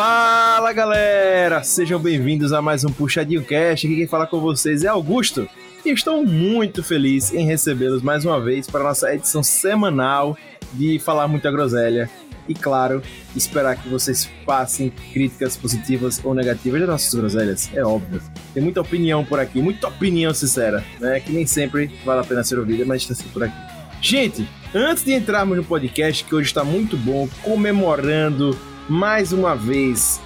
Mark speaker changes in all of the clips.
Speaker 1: Fala galera, sejam bem-vindos a mais um Puxadinho Cast. Aqui quem fala com vocês é Augusto e estou muito feliz em recebê-los mais uma vez para nossa edição semanal de Falar Muita Groselha. E claro, esperar que vocês passem críticas positivas ou negativas das nossas groselhas, é óbvio. Tem muita opinião por aqui, muita opinião sincera, né? Que nem sempre vale a pena ser ouvida, mas está sempre por aqui. Gente, antes de entrarmos no podcast, que hoje está muito bom, comemorando mais uma vez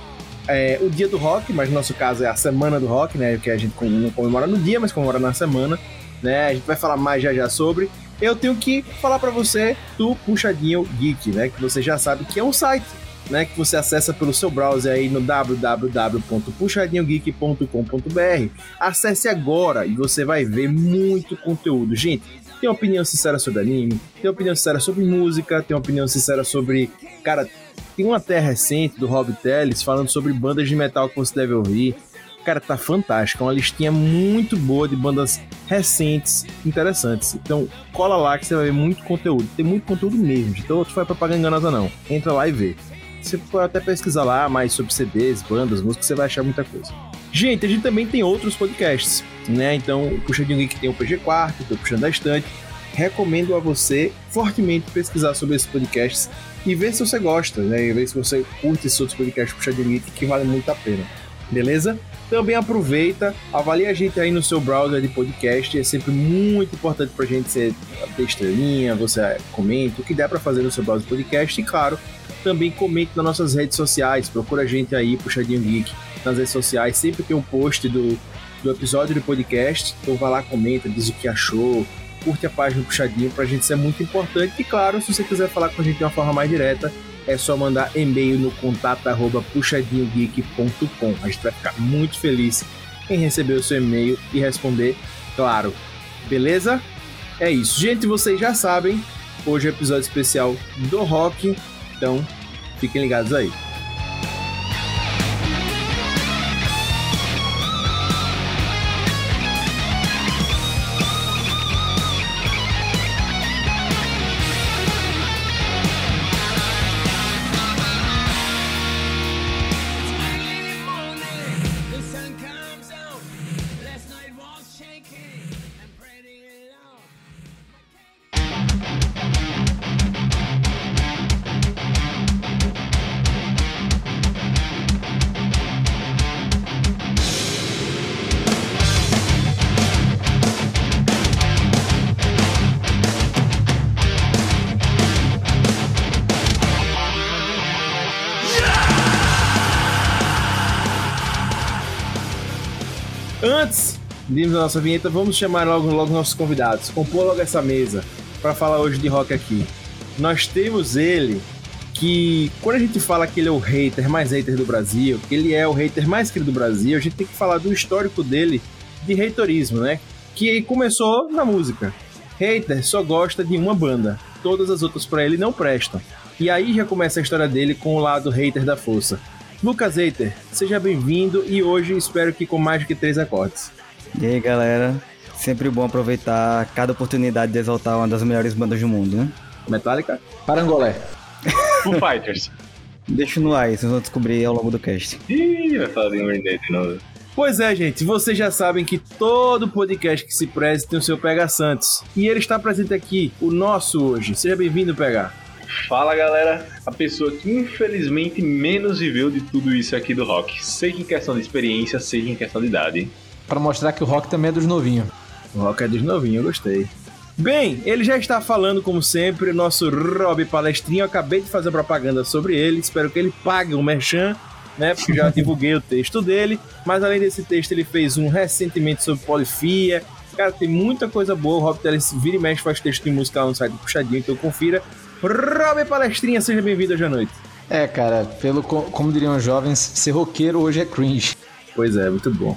Speaker 1: é, o dia do rock, mas no nosso caso é a semana do rock, né? Que a gente não comemora no dia, mas comemora na semana, né? A gente vai falar mais já já sobre. Eu tenho que falar para você do Puxadinho Geek, né? Que você já sabe que é um site, né? Que você acessa pelo seu browser aí no www.puxadinhogeek.com.br. Acesse agora e você vai ver muito conteúdo, gente tem opinião sincera sobre anime, tem opinião sincera sobre música, tem opinião sincera sobre. Cara, tem uma até recente do Rob Telles falando sobre bandas de metal que você deve ouvir. Cara, tá fantástico. É uma listinha muito boa de bandas recentes, interessantes. Então, cola lá que você vai ver muito conteúdo. Tem muito conteúdo mesmo. Então, não foi propaganda enganosa, não. Entra lá e vê. Você pode até pesquisar lá mais sobre CDs, bandas, músicas, você vai achar muita coisa. Gente, a gente também tem outros podcasts, né? Então, o Puxadinho Geek tem o PG Quarto, o Puxando da Estante. Recomendo a você fortemente pesquisar sobre esses podcasts e ver se você gosta, né? E ver se você curte esses outros podcasts Puxadinho Geek que vale muito a pena. Beleza? Também aproveita, avalie a gente aí no seu browser de podcast. É sempre muito importante pra gente ser estrelinha, você comenta, o que der para fazer no seu browser de podcast. E claro, também comente nas nossas redes sociais. Procura a gente aí, Puxadinho Geek nas redes sociais, sempre tem um post do, do episódio do podcast. Então vai lá, comenta, diz o que achou, curte a página do Puxadinho, pra gente isso é muito importante. E claro, se você quiser falar com a gente de uma forma mais direta, é só mandar e-mail no contato arroba puxadinhogeek.com. A gente vai ficar muito feliz em receber o seu e-mail e responder, claro. Beleza? É isso. Gente, vocês já sabem, hoje é episódio especial do rock, então fiquem ligados aí. Dimos a nossa vinheta, vamos chamar logo, logo nossos convidados. Compor logo essa mesa para falar hoje de rock aqui. Nós temos ele que, quando a gente fala que ele é o hater mais hater do Brasil, que ele é o hater mais querido do Brasil, a gente tem que falar do histórico dele de haterismo, né? Que começou na música. Hater só gosta de uma banda, todas as outras para ele não prestam. E aí já começa a história dele com o lado hater da força. Lucas Hater, seja bem-vindo e hoje espero que com mais do que três acordes.
Speaker 2: E aí, galera? Sempre bom aproveitar cada oportunidade de exaltar uma das melhores bandas do mundo, né?
Speaker 1: Metallica?
Speaker 3: Parangolé.
Speaker 4: Foo Fighters.
Speaker 2: Deixa no ar, vocês vão descobrir ao longo do cast.
Speaker 4: Ih, vai falar de de novo.
Speaker 1: Pois é, gente, vocês já sabem que todo podcast que se preze tem o seu Pega Santos. E ele está presente aqui, o nosso hoje. Seja bem-vindo, Pega.
Speaker 4: Fala galera, a pessoa que infelizmente menos viveu de tudo isso aqui do rock, seja em questão de experiência, seja em questão de idade
Speaker 3: para mostrar que o rock também é dos novinhos.
Speaker 1: O rock é dos novinhos, eu gostei. Bem, ele já está falando, como sempre, nosso Rob Palestrinho. Eu acabei de fazer propaganda sobre ele, espero que ele pague o merchan, né? Porque já divulguei o texto dele. Mas além desse texto, ele fez um recentemente sobre polifia. Cara, tem muita coisa boa. O Rob Teles vira e mexe faz texto de música no site do Puxadinho, então confira. Rob Palestrinha, seja bem-vindo hoje à noite.
Speaker 3: É, cara, pelo como diriam os jovens, ser roqueiro hoje é cringe.
Speaker 1: Pois é, muito bom.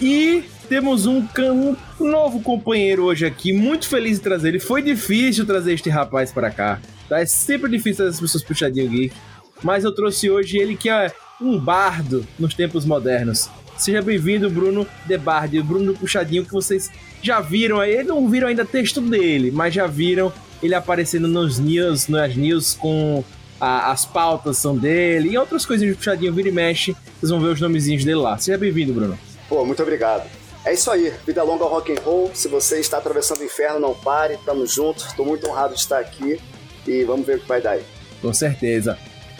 Speaker 1: E temos um, um, novo companheiro hoje aqui, muito feliz de trazer ele. Foi difícil trazer este rapaz para cá, tá? É sempre difícil as pessoas puxadinho geek, mas eu trouxe hoje ele que é um bardo nos tempos modernos. Seja bem-vindo, Bruno De Bardi, o Bruno Puxadinho, que vocês já viram aí. Não viram ainda texto dele, mas já viram ele aparecendo nos news, nas news com a- as pautas são dele e outras coisinhas de puxadinho vira e mexe. Vocês vão ver os nomezinhos dele lá. Seja bem-vindo, Bruno.
Speaker 5: Pô, muito obrigado. É isso aí, vida longa ao rock and roll. Se você está atravessando o inferno, não pare, tamo junto. Tô muito honrado de estar aqui e vamos ver o que vai dar aí.
Speaker 1: Com certeza.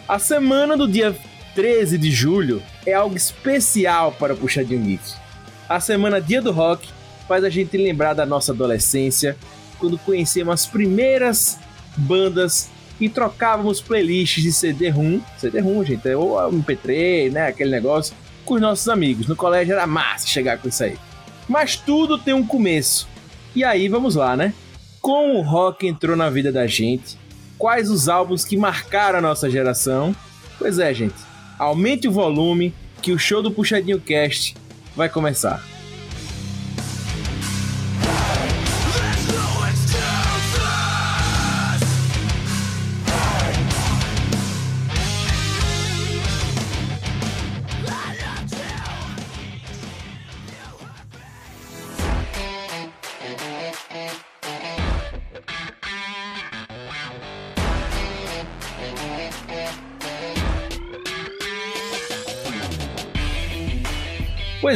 Speaker 1: A semana do dia 13 de julho é algo especial para o Puxadinho Geek. A semana Dia do Rock faz a gente lembrar da nossa adolescência, quando conhecemos as primeiras bandas e trocávamos playlists de CD-ROM. CD-ROM, gente, é o MP3, né? Aquele negócio, com os nossos amigos. No colégio era massa chegar com isso aí. Mas tudo tem um começo. E aí, vamos lá, né? Como o rock entrou na vida da gente? Quais os álbuns que marcaram a nossa geração? Pois é, gente. Aumente o volume que o show do Puxadinho Cast vai começar.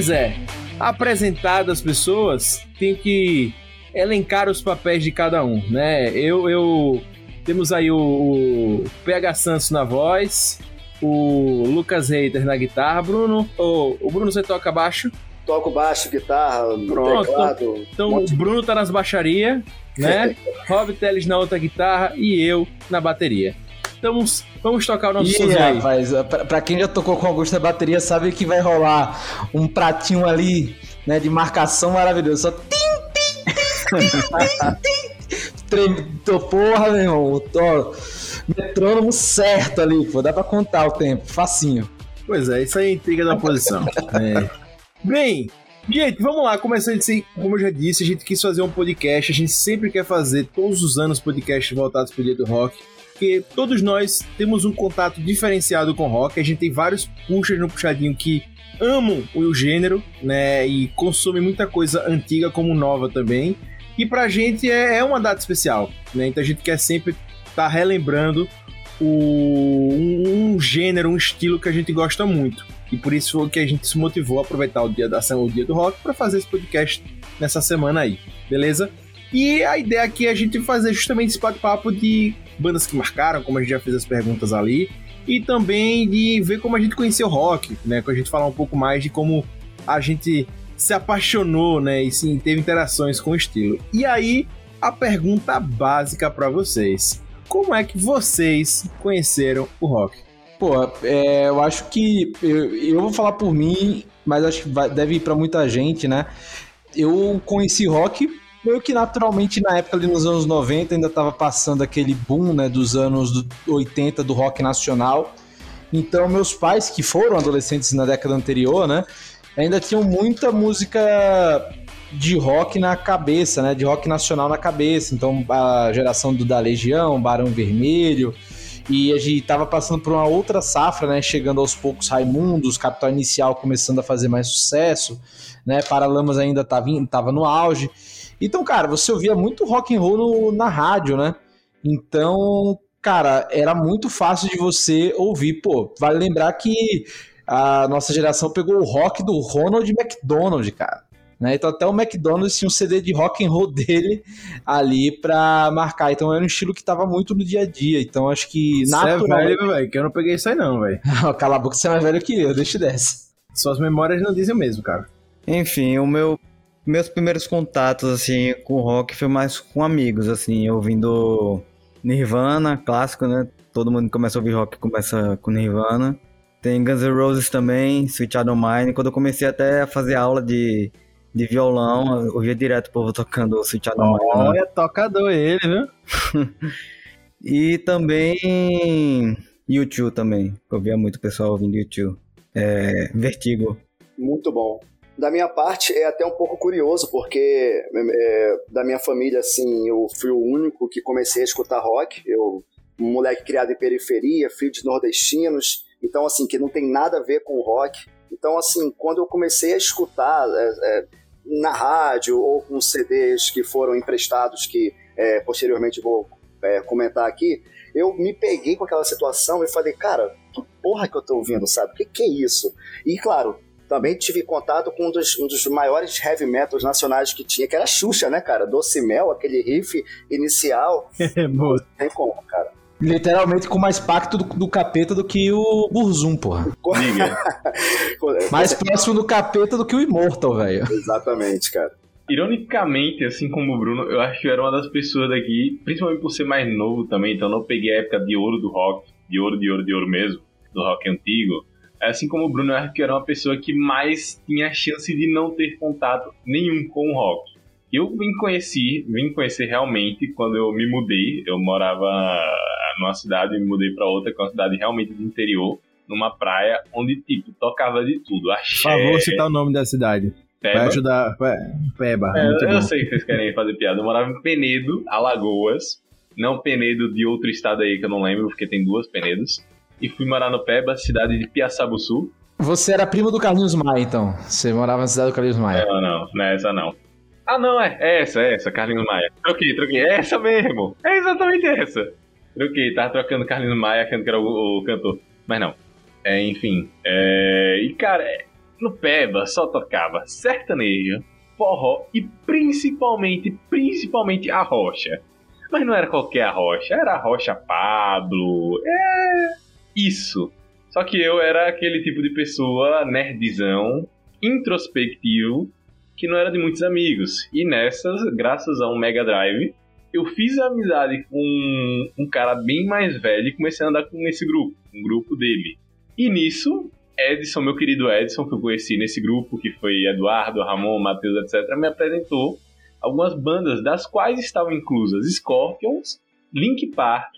Speaker 1: Pois é, apresentadas as pessoas, tenho que elencar os papéis de cada um, né? Eu, eu temos aí o, o PH Santos na voz, o Lucas Reiter na guitarra, Bruno, o, o Bruno você toca baixo,
Speaker 5: Toco baixo, guitarra,
Speaker 1: Pronto.
Speaker 5: teclado.
Speaker 1: então
Speaker 5: um
Speaker 1: o Bruno tá nas baixarias, né? Rob Teles na outra guitarra e eu na bateria. Então vamos, vamos tocar o nosso somzinho aí.
Speaker 3: rapaz, pra, pra quem já tocou com Augusto na bateria, sabe que vai rolar um pratinho ali, né, de marcação maravilhoso. Só tim, tim, tim, tim, tim, tim. Trem- Tô, porra, meu irmão. Tô, metrônomo certo ali, pô. Dá pra contar o tempo, facinho.
Speaker 1: Pois é, isso aí é intriga da posição. É. Bem, gente, vamos lá. Começando assim, como eu já disse, a gente quis fazer um podcast. A gente sempre quer fazer, todos os anos, podcasts voltados pro dia do rock. Porque todos nós temos um contato diferenciado com rock. A gente tem vários puxas no puxadinho que amam o gênero, né? E consomem muita coisa antiga como nova também. E pra gente é, é uma data especial, né? Então a gente quer sempre estar relembrando o, um, um gênero, um estilo que a gente gosta muito. E por isso foi que a gente se motivou a aproveitar o dia da o dia do rock, para fazer esse podcast nessa semana aí, beleza? E a ideia aqui é a gente fazer justamente esse bate-papo de bandas que marcaram, como a gente já fez as perguntas ali, e também de ver como a gente conheceu o rock, né? Com a gente falar um pouco mais de como a gente se apaixonou, né? E sim, teve interações com o estilo. E aí, a pergunta básica para vocês: como é que vocês conheceram o rock?
Speaker 3: Pô, é, eu acho que. Eu, eu vou falar por mim, mas acho que vai- deve ir pra muita gente, né? Eu conheci rock meio que naturalmente na época ali nos anos 90, ainda tava passando aquele boom, né, dos anos do- 80 do rock nacional. Então, meus pais, que foram adolescentes na década anterior, né, ainda tinham muita música de rock na cabeça, né, de rock nacional na cabeça. Então, a geração do da Legião, Barão Vermelho, e a gente tava passando por uma outra safra, né? Chegando aos poucos Raimundos, Capital Inicial começando a fazer mais sucesso, né? Paralamas ainda tava, tava no auge. Então, cara, você ouvia muito rock and roll no- na rádio, né? Então, cara, era muito fácil de você ouvir. Pô, vale lembrar que a nossa geração pegou o rock do Ronald McDonald, cara. Né? Então até o McDonald's tinha um CD de rock and roll dele ali pra marcar. Então era um estilo que tava muito no dia a dia. Então acho que
Speaker 1: Você é
Speaker 3: naturalmente...
Speaker 1: velho, velho, que eu não peguei isso aí não, velho.
Speaker 3: Cala a boca, você é mais velho que eu, deixa dessa.
Speaker 1: Suas memórias não dizem o mesmo, cara.
Speaker 2: Enfim, o meu meus primeiros contatos assim com rock foi mais com amigos, assim, ouvindo Nirvana, clássico, né? Todo mundo que começa a ouvir rock começa com Nirvana. Tem Guns N' Roses também, Sweet Child Mine. Quando eu comecei até a fazer aula de, de violão, eu ouvia direto o povo tocando Sweet Child Mine. né?
Speaker 1: Olha, tocador ele, viu?
Speaker 2: E também YouTube também. Eu via muito pessoal ouvindo YouTube. É, Vertigo.
Speaker 5: Muito bom. Da minha parte, é até um pouco curioso, porque é, da minha família, assim, eu fui o único que comecei a escutar rock. Eu, um moleque criado em periferia, filho de nordestinos, então, assim, que não tem nada a ver com rock. Então, assim, quando eu comecei a escutar é, é, na rádio ou com CDs que foram emprestados, que é, posteriormente vou é, comentar aqui, eu me peguei com aquela situação e falei, cara, que porra que eu tô ouvindo, sabe? O que, que é isso? E claro, também tive contato com um dos, um dos maiores heavy metals nacionais que tinha, que era a Xuxa, né, cara? Doce Mel, aquele riff inicial.
Speaker 1: É, moço.
Speaker 5: Tem como, cara.
Speaker 3: Literalmente com mais pacto do, do capeta do que o Burzum, porra. Mais próximo do capeta do que o Immortal, velho.
Speaker 5: Exatamente, cara.
Speaker 4: Ironicamente, assim como o Bruno, eu acho que eu era uma das pessoas daqui, principalmente por ser mais novo também, então eu não peguei a época de ouro do rock, de ouro, de ouro, de ouro mesmo, do rock antigo. Assim como o Bruno, eu acho que era uma pessoa que mais tinha chance de não ter contato nenhum com o rock. Eu vim conhecer, vim conhecer realmente quando eu me mudei. Eu morava numa cidade e me mudei para outra, que é uma cidade realmente do interior, numa praia onde, tipo, tocava de tudo.
Speaker 1: Por
Speaker 4: Axé,
Speaker 1: favor, citar o nome da cidade. Vai
Speaker 4: Peba.
Speaker 1: ajudar. vai- Peba.
Speaker 4: É, eu sei que vocês querem fazer piada. Eu morava em Penedo, Alagoas. Não Penedo de outro estado aí que eu não lembro, porque tem duas Penedos. E fui morar no Peba, cidade de Piaçabuçu.
Speaker 3: Você era primo do Carlinhos Maia, então. Você morava na cidade do Carlinhos Maia.
Speaker 4: Não, não, não é essa não. Ah, não, é, é essa, é essa, Carlinhos Maia. Troquei, troquei, é essa mesmo. É exatamente essa. Troquei, tava trocando Carlinhos Maia, achando que era o, o cantor. Mas não. É, enfim. É, e cara, é, no Peba só tocava sertanejo, forró e principalmente, principalmente a rocha. Mas não era qualquer rocha, era a rocha Pablo. É. Isso. Só que eu era aquele tipo de pessoa nerdzão, introspectivo, que não era de muitos amigos. E nessas, graças a um Mega Drive, eu fiz amizade com um cara bem mais velho e comecei a andar com esse grupo, um grupo dele. E nisso, Edson, meu querido Edson, que eu conheci nesse grupo, que foi Eduardo, Ramon, Matheus, etc., me apresentou algumas bandas, das quais estavam inclusas Scorpions, Link Park,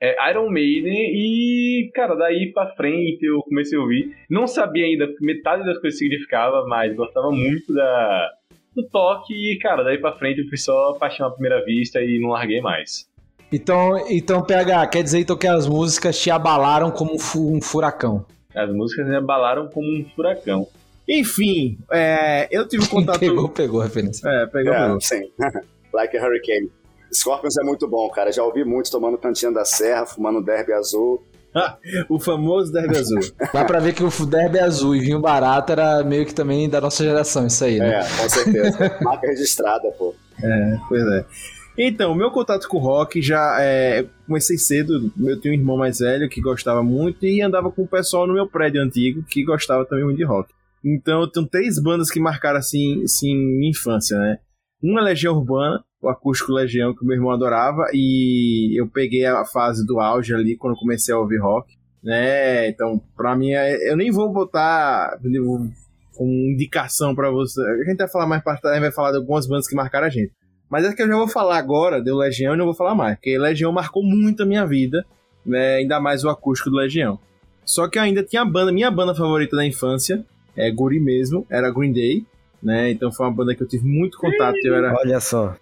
Speaker 4: é, Iron Maiden e, cara, daí pra frente eu comecei a ouvir. Não sabia ainda metade das coisas que significava, mas gostava muito da, do toque e, cara, daí pra frente eu fui só paixão à primeira vista e não larguei mais.
Speaker 3: Então, então, PH, quer dizer então que as músicas te abalaram como um fu- furacão.
Speaker 4: As músicas me abalaram como um furacão.
Speaker 1: Enfim, é, eu tive contato.
Speaker 3: Pegou, pegou a referência.
Speaker 1: É, pegou,
Speaker 5: É,
Speaker 1: pegou.
Speaker 5: sim. like a Hurricane. Scorpions é muito bom, cara. Já ouvi muito tomando cantinha da serra, fumando derby azul.
Speaker 1: O famoso Derby Azul.
Speaker 3: Dá pra ver que o derby azul e vinho barato era meio que também da nossa geração, isso aí, né?
Speaker 5: É, com certeza. Marca registrada, pô.
Speaker 1: Pois é. Então, meu contato com o rock já é, comecei cedo. Eu tenho um irmão mais velho que gostava muito e andava com o pessoal no meu prédio antigo que gostava também muito de rock. Então, eu tenho três bandas que marcaram assim, assim minha infância, né? Uma é Legião Urbana, o acústico Legião que meu irmão adorava e eu peguei a fase do auge ali quando comecei a ouvir rock, né? Então, pra mim, é- eu nem vou botar com indicação pra você. A gente vai falar mais trás, vai falar de algumas bandas que marcaram a gente. Mas é que eu já vou falar agora do Legião e não vou falar mais, porque Legião marcou muito a minha vida, né? Ainda mais o acústico do Legião. Só que eu ainda tinha a banda, minha banda favorita da infância, é Guri mesmo, era Green Day, né? Então foi uma banda que eu tive muito contato, eu era,
Speaker 2: Olha só.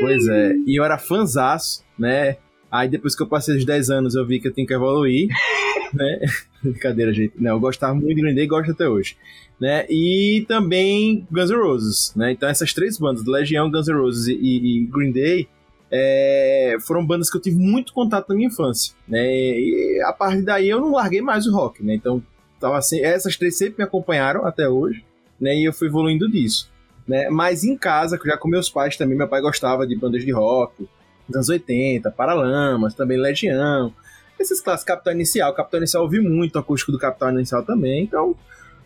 Speaker 1: Pois é, e eu era fanzaço, né? Aí depois que eu passei os 10 anos eu vi que eu tenho que evoluir, né? Brincadeira, gente. Não, eu gostava muito de Green Day e gosto até hoje. Né? E também Guns N' Roses, né? Então essas três bandas, Legião, Guns N' Roses e, e Green Day, é, foram bandas que eu tive muito contato na minha infância, né? E a partir daí eu não larguei mais o rock, né? Então tava assim, essas três sempre me acompanharam até hoje, né? E eu fui evoluindo disso, né? Mas em casa, já com meus pais também, meu pai gostava de bandas de rock, dos anos 80, Paralamas, também Legião, esses clássicos, Capital Inicial, Capital Inicial eu ouvi muito, o acústico do Capital Inicial também, então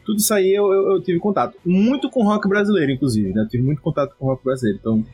Speaker 1: tudo isso aí eu, eu, eu tive contato. Muito com rock brasileiro, inclusive, né? Eu tive muito contato com rock brasileiro, então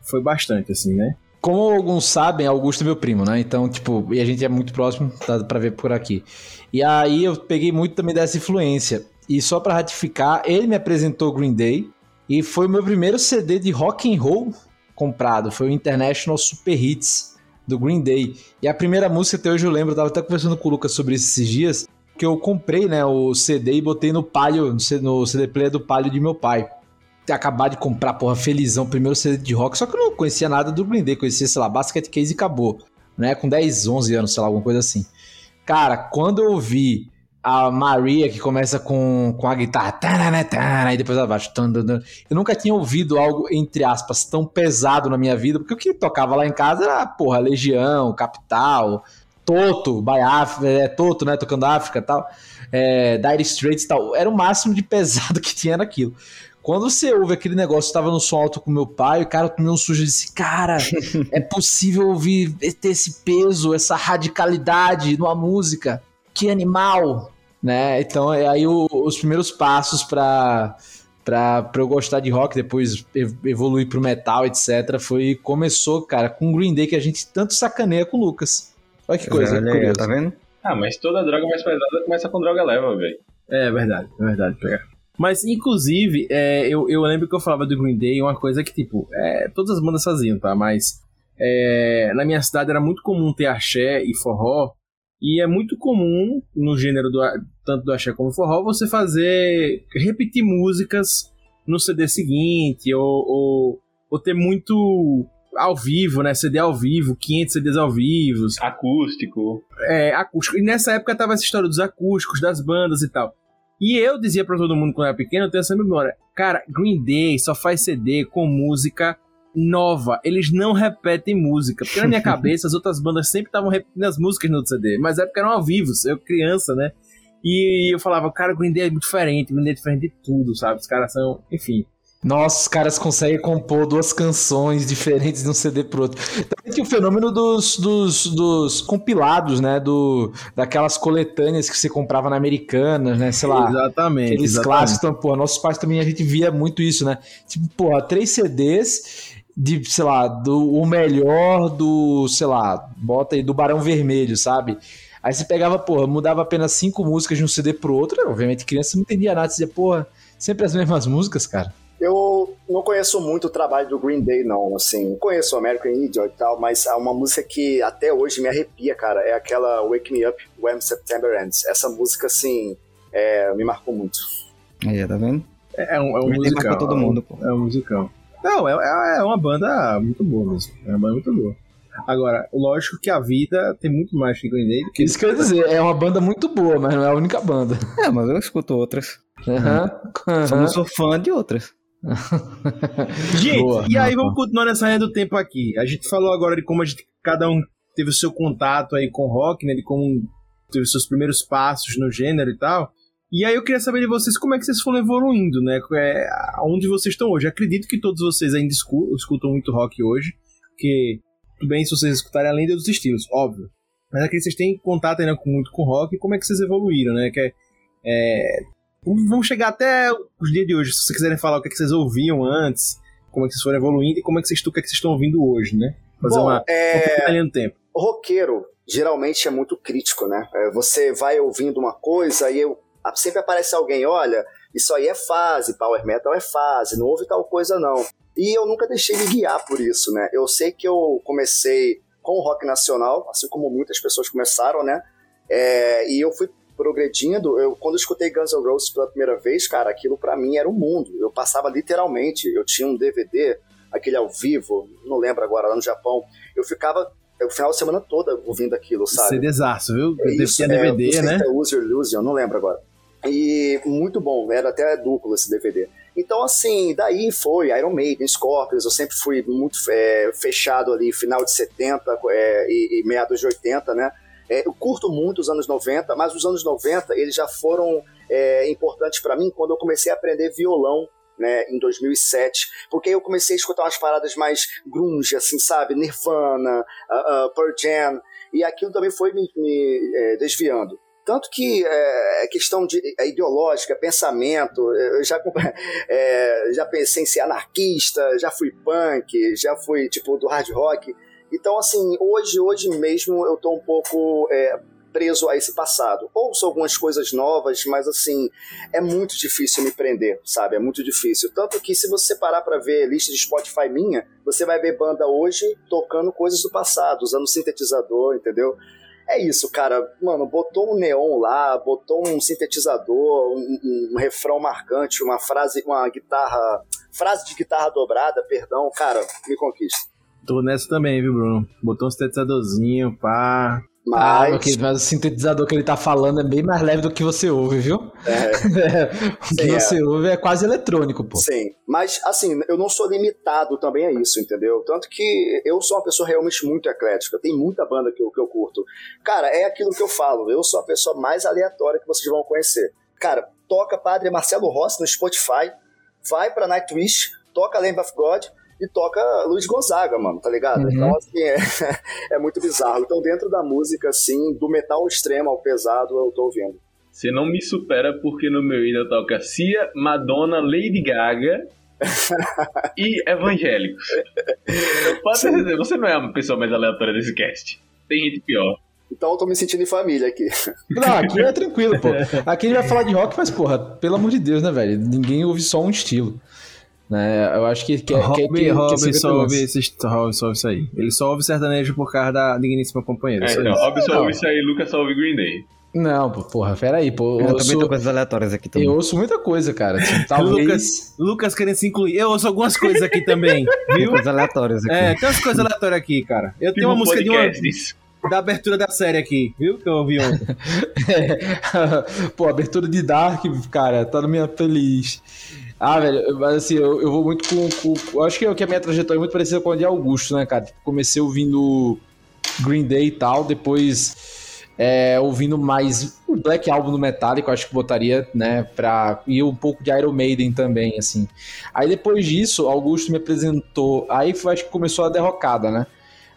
Speaker 1: foi bastante, assim, né?
Speaker 3: Como alguns sabem, Augusto é meu primo, né? Então, tipo, e a gente é muito próximo, tá pra ver por aqui. E aí eu peguei muito também dessa influência. E só pra ratificar, ele me apresentou Green Day e foi o meu primeiro CD de rock and roll comprado. Foi o International Super Hits do Green Day. E a primeira música até hoje eu lembro, eu tava até conversando com o Lucas sobre isso esses dias, que eu comprei, né, o CD e botei no palio, no CD player do palio de meu pai. Ter acabado de comprar, porra, felizão, primeiro CD de rock, só que eu não conhecia nada do Green Day, conhecia, sei lá, Basket Case e acabou, né, com 10, 11 anos, sei lá, alguma coisa assim. Cara, quando eu ouvi a Maria, que começa com, com a guitarra, tarana, tarana, e depois ela baixa. Eu nunca tinha ouvido algo, entre aspas, tão pesado na minha vida, porque o que tocava lá em casa era, porra, Legião, Capital, Toto, by África, é, Toto, né, tocando África e tal, é, Dire Straits e tal. Era o máximo de pesado que tinha naquilo. Quando você ouve aquele negócio, estava no som alto com meu pai, o cara tomou um sujo e disse: Cara, é possível ouvir, ter esse peso, essa radicalidade numa música que animal, né? Então, é aí o, os primeiros passos para para eu gostar de rock, depois evoluir pro metal, etc. Foi começou, cara, com Green Day que a gente tanto sacaneia com o Lucas. Olha que coisa,
Speaker 2: Olha aí, tá vendo?
Speaker 4: Ah, mas toda droga mais pesada começa com droga leva, velho.
Speaker 1: É verdade, é verdade, pegar. Mas, inclusive, é, eu, eu lembro que eu falava do Green Day, uma coisa que, tipo, é, todas as bandas faziam, tá? Mas é, na minha cidade era muito comum ter axé e forró, e é muito comum, no gênero do, tanto do axé como do forró, você fazer. repetir músicas no CD seguinte, ou, ou, ou, ter muito ao vivo, né? CD ao vivo, 500 CDs ao vivo.
Speaker 4: Acústico.
Speaker 1: É, acústico. E nessa época tava essa história dos acústicos, das bandas e tal. E eu dizia para todo mundo quando eu era pequeno, eu tenho essa memória. Cara, Green Day só faz CD com música nova. Eles não repetem música. Porque na minha cabeça as outras bandas sempre estavam repetindo as músicas no CD. Mas é porque eram ao vivo, eu criança, né? E eu falava, cara, Green Day é muito diferente, Green Day é diferente de tudo, sabe? Os caras são, enfim.
Speaker 3: Nossa, os caras conseguem compor duas canções diferentes de um CD pro outro. Também tem o fenômeno dos, dos, dos compilados, né? Do, daquelas coletâneas que você comprava na Americana, né? Sei lá.
Speaker 1: Exatamente.
Speaker 3: Aqueles
Speaker 1: exatamente.
Speaker 3: clássicos. Então, pô, nossos pais também a gente via muito isso, né? Tipo, pô, três CDs de, sei lá, do o melhor do, sei lá, bota aí do Barão Vermelho, sabe? Aí você pegava, porra, mudava apenas cinco músicas de um CD pro outro. Obviamente, criança não entendia nada. Você dizia, porra, sempre as mesmas músicas, cara.
Speaker 5: Eu não conheço muito o trabalho do Green Day, não. Assim, conheço o American Idiot e tal, mas há uma música que até hoje me arrepia, cara. É aquela Wake Me Up When September Ends. Essa música, assim, é, me marcou muito.
Speaker 2: Aí, tá vendo?
Speaker 1: É, é um, é um musical.
Speaker 2: todo mundo, pô.
Speaker 1: É um musical. Não, é, é uma banda muito boa mesmo. É uma banda muito boa. Agora, lógico que a vida tem muito mais que Green Day. Do que
Speaker 3: Isso que eu ia dizer, é uma banda muito boa, mas não é a única banda.
Speaker 2: É, mas eu escuto outras.
Speaker 3: Uhum.
Speaker 2: Só não sou fã de outras.
Speaker 1: Gente,
Speaker 3: Boa,
Speaker 1: e aí
Speaker 3: boa.
Speaker 1: vamos continuar nessa linha do tempo aqui. A gente falou agora de como a gente, cada um teve o seu contato aí com o rock, né? De como teve os seus primeiros passos no gênero e tal. E aí eu queria saber de vocês como é que vocês foram evoluindo, né? É, aonde vocês estão hoje. Acredito que todos vocês ainda escutam, muito rock hoje, porque tudo bem se vocês escutarem além dos estilos, óbvio. Mas acredito que vocês têm contato ainda com, muito com rock e como é que vocês evoluíram, né? Que é, é, vamos chegar até os dias de hoje, se vocês quiserem falar o que, é que vocês ouviam antes, como é que vocês foram evoluindo e como é que vocês, o que é que vocês estão ouvindo hoje, né? Fazer
Speaker 5: Bom,
Speaker 1: uma,
Speaker 5: é-
Speaker 1: uma tempo.
Speaker 5: roqueiro geralmente é muito crítico, né? É, Você vai ouvindo uma coisa e eu, sempre aparece alguém, olha, isso aí é fase, power metal é fase, não houve tal coisa não. E eu nunca deixei me guiar por isso, né? Eu sei que eu comecei com o rock nacional, assim como muitas pessoas começaram, né? É, e eu fui progredindo. Eu, quando eu escutei Guns N' Roses pela primeira vez, cara, aquilo pra mim era um mundo. Eu passava literalmente, eu tinha um DVD, aquele ao vivo, não lembro agora, lá no Japão. Eu ficava o final de semana toda ouvindo aquilo, sabe?
Speaker 1: Viu?
Speaker 5: É
Speaker 1: Deve
Speaker 5: isso,
Speaker 1: ter
Speaker 5: é,
Speaker 1: DVD,
Speaker 5: não sei
Speaker 1: né?
Speaker 5: se é Use or Lose, eu não lembro agora. E muito bom, era até duplo esse DVD. Então, assim, daí foi Iron Maiden, Scorpions, eu sempre fui muito é, fechado ali, final de 70 é, e, e meados de 80, né? É, eu curto muito os anos 90, mas os anos 90 eles já foram é, importantes para mim quando eu comecei a aprender violão né, em 2007, porque aí eu comecei a escutar umas paradas mais grunge, assim, sabe, Nirvana, uh, uh, Pearl Jam, e aquilo também foi me, me, é, desviando. Tanto que é, questão de, é, ideológica, pensamento, eu já, é, já pensei em ser anarquista, já fui punk, já fui tipo do hard rock. Então, assim, hoje, hoje mesmo eu tô um pouco é, preso a esse passado. Ouço algumas coisas novas, mas assim, é muito difícil me prender, sabe? É muito difícil. Tanto que se você parar pra ver lista de Spotify minha, você vai ver banda hoje tocando coisas do passado, usando sintetizador, entendeu? É isso, cara. Mano, botou um neon lá, botou um sintetizador, um, um, refrão marcante, uma frase, uma guitarra, frase de guitarra dobrada, perdão, cara, me conquista.
Speaker 1: Tô nessa também, viu, Bruno? Botou um sintetizadorzinho, pá.
Speaker 3: Ah,
Speaker 5: Mas,
Speaker 3: mas o sintetizador que ele tá falando é bem mais leve do que você ouve, viu?
Speaker 5: é,
Speaker 3: o que
Speaker 5: Sim, é.
Speaker 3: você ouve é quase eletrônico, pô.
Speaker 5: sim. Mas, assim, eu não sou limitado também a isso, entendeu? Tanto que eu sou uma pessoa realmente muito eclética. Tem muita banda que eu, que eu curto. Cara, é aquilo que eu falo. Eu sou a pessoa mais aleatória que vocês vão conhecer. Cara, toca Padre Marcelo Rossi no Spotify, vai pra Nightwish, toca Lamb of God e toca Luiz Gonzaga, mano, tá ligado?
Speaker 3: Uhum.
Speaker 5: Então, assim, é, é muito bizarro. Então, dentro da música, assim, do metal extremo ao pesado, eu tô ouvindo.
Speaker 4: Você não me supera porque no meu ida toca Cia, Madonna, Lady Gaga e evangélicos. Posso dizer, você não é a pessoa mais aleatória desse cast. Tem gente pior.
Speaker 5: Então, eu tô me sentindo em família aqui.
Speaker 3: Não, aqui é tranquilo, pô. Aqui a gente vai falar de rock, mas, porra, pelo amor de Deus, né, velho? Ninguém ouve só um estilo. Né? Eu acho que, que, que,
Speaker 1: Robin,
Speaker 3: que, que,
Speaker 1: Robin
Speaker 3: esse
Speaker 1: só ouve, esse, Robin só ouve isso aí. Ele só ouve sertanejo por causa da digníssima companheira.
Speaker 4: É,
Speaker 1: só
Speaker 4: então,
Speaker 1: isso.
Speaker 4: Rob só ouve isso aí, Lucas só ouve Green Day.
Speaker 3: Não, porra, peraí, pô.
Speaker 2: Eu,
Speaker 3: Eu,
Speaker 2: também
Speaker 3: ouço,
Speaker 2: tô coisas aleatórias aqui também.
Speaker 3: eu ouço muita coisa, cara. Assim, talvez.
Speaker 1: Lucas, Lucas querendo se incluir. Eu ouço algumas coisas aqui também,
Speaker 2: Tem
Speaker 1: viu?
Speaker 2: coisas aleatórias aqui.
Speaker 1: É, tem umas coisas aleatórias aqui, cara. Eu tenho uma
Speaker 4: Tipo
Speaker 1: música de uma, da abertura da série aqui, viu? Que eu ouvi ontem.
Speaker 3: Pô, abertura de Dark, cara, tá na minha feliz. Ah, velho, mas assim, eu, eu vou muito com, com- eu Acho que, que a minha trajetória é muito parecida com a de Augusto, né, cara? Tipo, comecei ouvindo Green Day e tal, depois é, ouvindo mais o Black Album do Metallica, eu acho que botaria, né, pra. E um pouco de Iron Maiden também, assim. Aí depois disso, Augusto me apresentou. Aí foi, acho que começou a derrocada, né?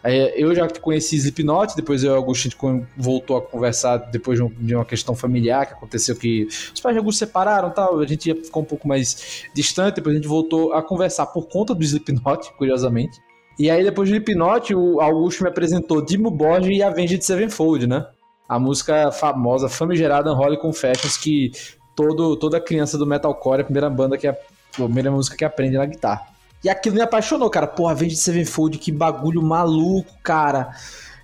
Speaker 3: Aí eu já conheci Slipknot, depois eu e o Augusto a voltou a conversar depois de um- uma questão familiar que aconteceu que os pais de Augusto separaram tal, a gente ficou um pouco mais distante, depois a gente voltou a conversar por conta do Slipknot, curiosamente. E aí depois do Slipknot, o Augusto me apresentou Dimo Borgia e Avenged Sevenfold, né? A música famosa, famigerada Unholy Confessions, que todo, toda criança do metalcore é a primeira banda que é a primeira música que aprende na guitarra. E aquilo me apaixonou, cara. Porra, Avenged Sevenfold, que bagulho maluco, cara.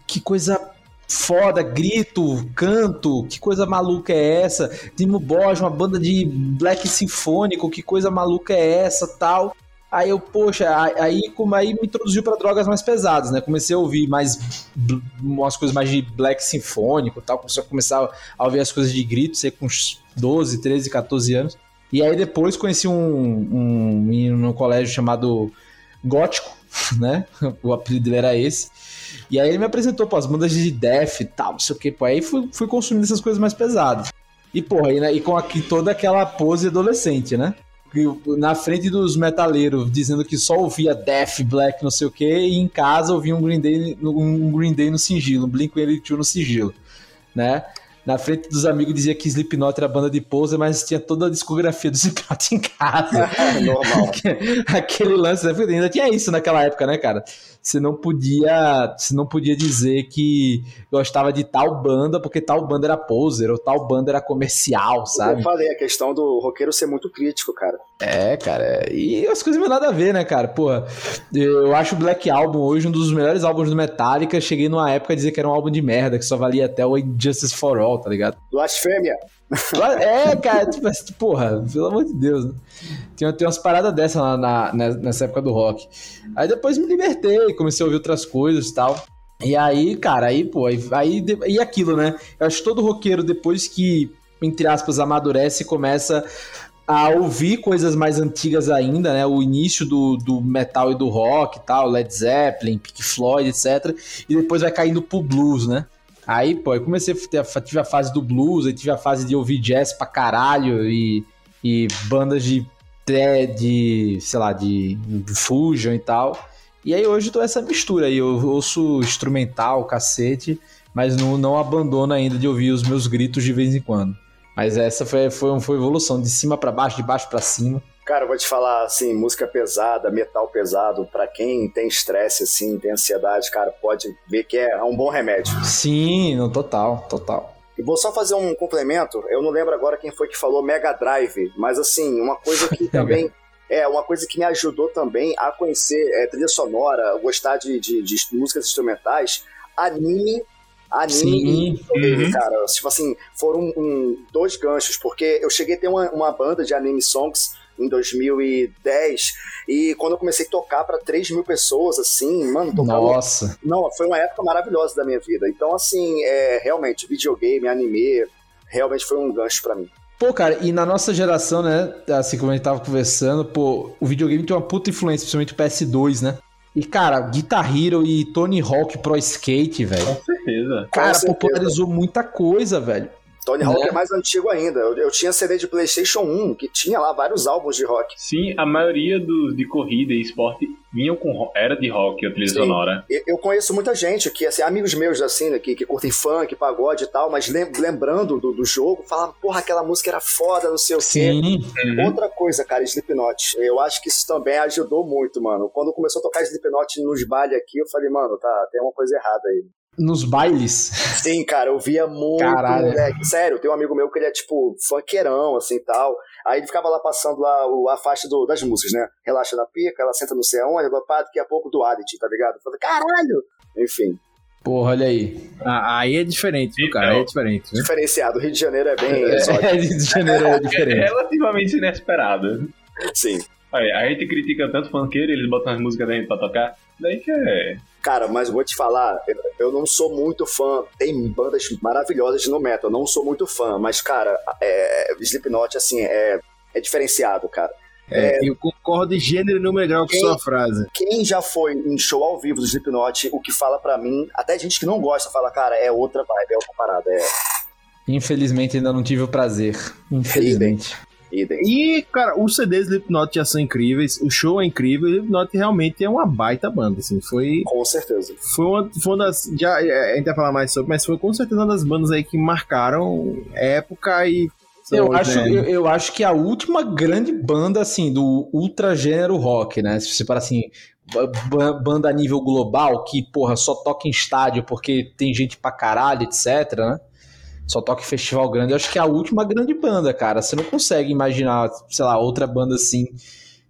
Speaker 3: Que coisa foda, grito, canto, que coisa maluca é essa? Timo Borgia, uma banda de black sinfônico, que coisa maluca é essa, tal. Aí eu, poxa, aí- como aí me introduziu pra drogas mais pesadas, né? Comecei a ouvir mais umas coisas mais de black sinfônico, tal, comecei a começar a ouvir as coisas de grito, sei com uns 12, 13, 14 anos. E aí depois conheci um, um menino no colégio chamado Gótico, né? O apelido dele era esse. E aí ele me apresentou, pô, as bandas de death e tal, não sei o que, pô. Aí fui, fui consumindo essas coisas mais pesadas. E, porra, e, né, e com aqui toda aquela pose adolescente, né? Na frente dos metaleiros dizendo que só ouvia Death, Black, não sei o que, e em casa ouvia um Green Day, um Green Day no sigilo, um Blink-182 no sigilo, né? Na frente dos amigos dizia que Slipknot era banda de pose, mas tinha toda a discografia do Slipknot em casa.
Speaker 5: Normal.
Speaker 3: Aquele lance, né? Ainda tinha isso naquela época, né, cara? Você não podia, você não podia dizer que gostava de tal banda porque tal banda era poser ou tal banda era comercial,
Speaker 5: Eu
Speaker 3: sabe?
Speaker 5: falei, a questão do roqueiro ser muito crítico, cara.
Speaker 3: É, cara. E as coisas não nada a ver, né, cara? Porra, eu acho o Black Album hoje um dos melhores álbuns do Metallica. Cheguei numa época a dizer que era um álbum de merda, que só valia até o Injustice for All, tá ligado?
Speaker 5: Blasfêmia.
Speaker 3: É, cara, tipo, porra, pelo amor de Deus, né? Tem, tem umas paradas dessas lá na, nessa época do rock. Aí depois me libertei, comecei a ouvir outras coisas e tal. E aí, cara, aí, pô, aí, aí e aquilo, né? Eu acho que todo roqueiro, depois que, entre aspas, amadurece, começa a ouvir coisas mais antigas ainda, né? O início do, do metal e do rock e tal, Led Zeppelin, Pink Floyd, etc. E depois vai caindo pro blues, né? Aí, pô, eu comecei a tive a fase do blues, aí tive a fase de ouvir jazz pra caralho e, e bandas de, de, sei lá, de, fusion e tal. E aí hoje eu tô essa mistura aí, eu ouço instrumental, cacete, mas não, não abandono ainda de ouvir os meus gritos de vez em quando. Mas essa foi, foi, foi evolução, de cima pra baixo, de baixo pra cima.
Speaker 5: Cara, eu vou te falar, assim, música pesada, metal pesado, pra quem tem estresse, assim, tem ansiedade, cara, pode ver que é um bom remédio.
Speaker 3: Sim, no total, total.
Speaker 5: E vou só fazer um complemento, eu não lembro agora quem foi que falou Mega Drive, mas assim, uma coisa que também é uma coisa que me ajudou também a conhecer é, trilha sonora, gostar de, de, de músicas instrumentais, anime, anime dele, cara. Tipo assim, foram um- dois ganchos, porque eu cheguei a ter uma, uma banda de anime songs em 2010. E quando eu comecei a tocar para 3 mil pessoas, assim, mano, tocava.
Speaker 3: Nossa.
Speaker 5: Não, foi uma época maravilhosa da minha vida. Então, assim, é, realmente, videogame, anime, realmente foi um gancho para mim.
Speaker 3: Pô, cara, e na nossa geração, né, assim como a gente tava conversando, pô, o videogame tem uma puta influência, principalmente o PS2, né? E, cara, Guitar Hero e Tony Hawk Pro Skate, velho.
Speaker 4: Com certeza.
Speaker 3: Cara,
Speaker 5: certeza.
Speaker 3: popularizou muita coisa, velho.
Speaker 5: Tony Hawk
Speaker 3: Né?
Speaker 5: é mais antigo ainda. Eu, eu tinha CD de PlayStation 1 que tinha lá vários álbuns de rock.
Speaker 4: Sim, a maioria dos de corrida e esporte vinham com era de rock, a trilha
Speaker 5: Sim.
Speaker 4: sonora.
Speaker 5: Eu- Eu conheço muita gente que, assim, amigos meus, assim, né, que, que curtem funk, pagode e tal, mas lem- lembrando do, do jogo, falavam, porra, aquela música era foda, não sei o quê.
Speaker 3: Sim.
Speaker 4: Uhum.
Speaker 5: Outra coisa, cara, Slipknot. Eu acho que isso também ajudou muito, mano. Quando começou a tocar Slipknot nos bailes aqui, eu falei, mano, tá, tem uma coisa errada aí.
Speaker 3: Nos bailes.
Speaker 5: Sim, cara, eu via muito,
Speaker 3: Caralho.
Speaker 5: moleque. Sério, tem um amigo meu que ele é, tipo, funkeirão, assim, e tal. Aí ele ficava lá passando lá o- a faixa do- das músicas, né? Relaxa na pica, ela senta no sei aonde, pá, daqui a pouco do Adit, tá ligado? Eu falei, caralho! Enfim,
Speaker 3: Porra, olha aí.
Speaker 1: Ah, aí é diferente, viu, cara? Aí é diferente. Viu?
Speaker 5: diferenciado. O Rio de Janeiro é bem exótico.
Speaker 3: É, de janeiro é
Speaker 4: É
Speaker 3: diferente.
Speaker 4: relativamente inesperado.
Speaker 5: Sim.
Speaker 4: Aí, a gente critica tanto funkeiro, eles botam as músicas da gente pra tocar. Daí que é.
Speaker 5: Cara, mas vou te falar, eu- não sou muito fã. Tem bandas maravilhosas no metal, eu não sou muito fã, mas, cara, é, Slipknot, assim, é, é diferenciado, cara.
Speaker 1: É, Eu concordo em gênero e número grau com
Speaker 5: Quem-
Speaker 1: sua frase.
Speaker 5: Quem já foi em show ao vivo do Slipknot, o que fala pra mim, até gente que não gosta, fala, cara, é outra vibe, é outra parada, é
Speaker 3: Infelizmente ainda não tive o prazer. Infelizmente.
Speaker 5: Idem.
Speaker 1: E, cara, os CDs do Slipknot já são incríveis, o show é incrível, o Slipknot realmente é uma baita banda, assim, foi,
Speaker 5: Com certeza.
Speaker 1: foi, uma, foi uma das, já, é, a gente vai falar mais sobre, mas foi com certeza uma das bandas aí que marcaram época e...
Speaker 3: Eu acho,
Speaker 1: né,
Speaker 3: eu, eu acho que a última grande banda, assim, do ultra gênero rock, né? Se você para assim, ba- ba- banda a nível global, que, porra, só toca em estádio porque tem gente pra caralho, etc, né? Só toca em festival grande. Eu acho que é a última grande banda, cara. Você não consegue imaginar, sei lá, outra banda assim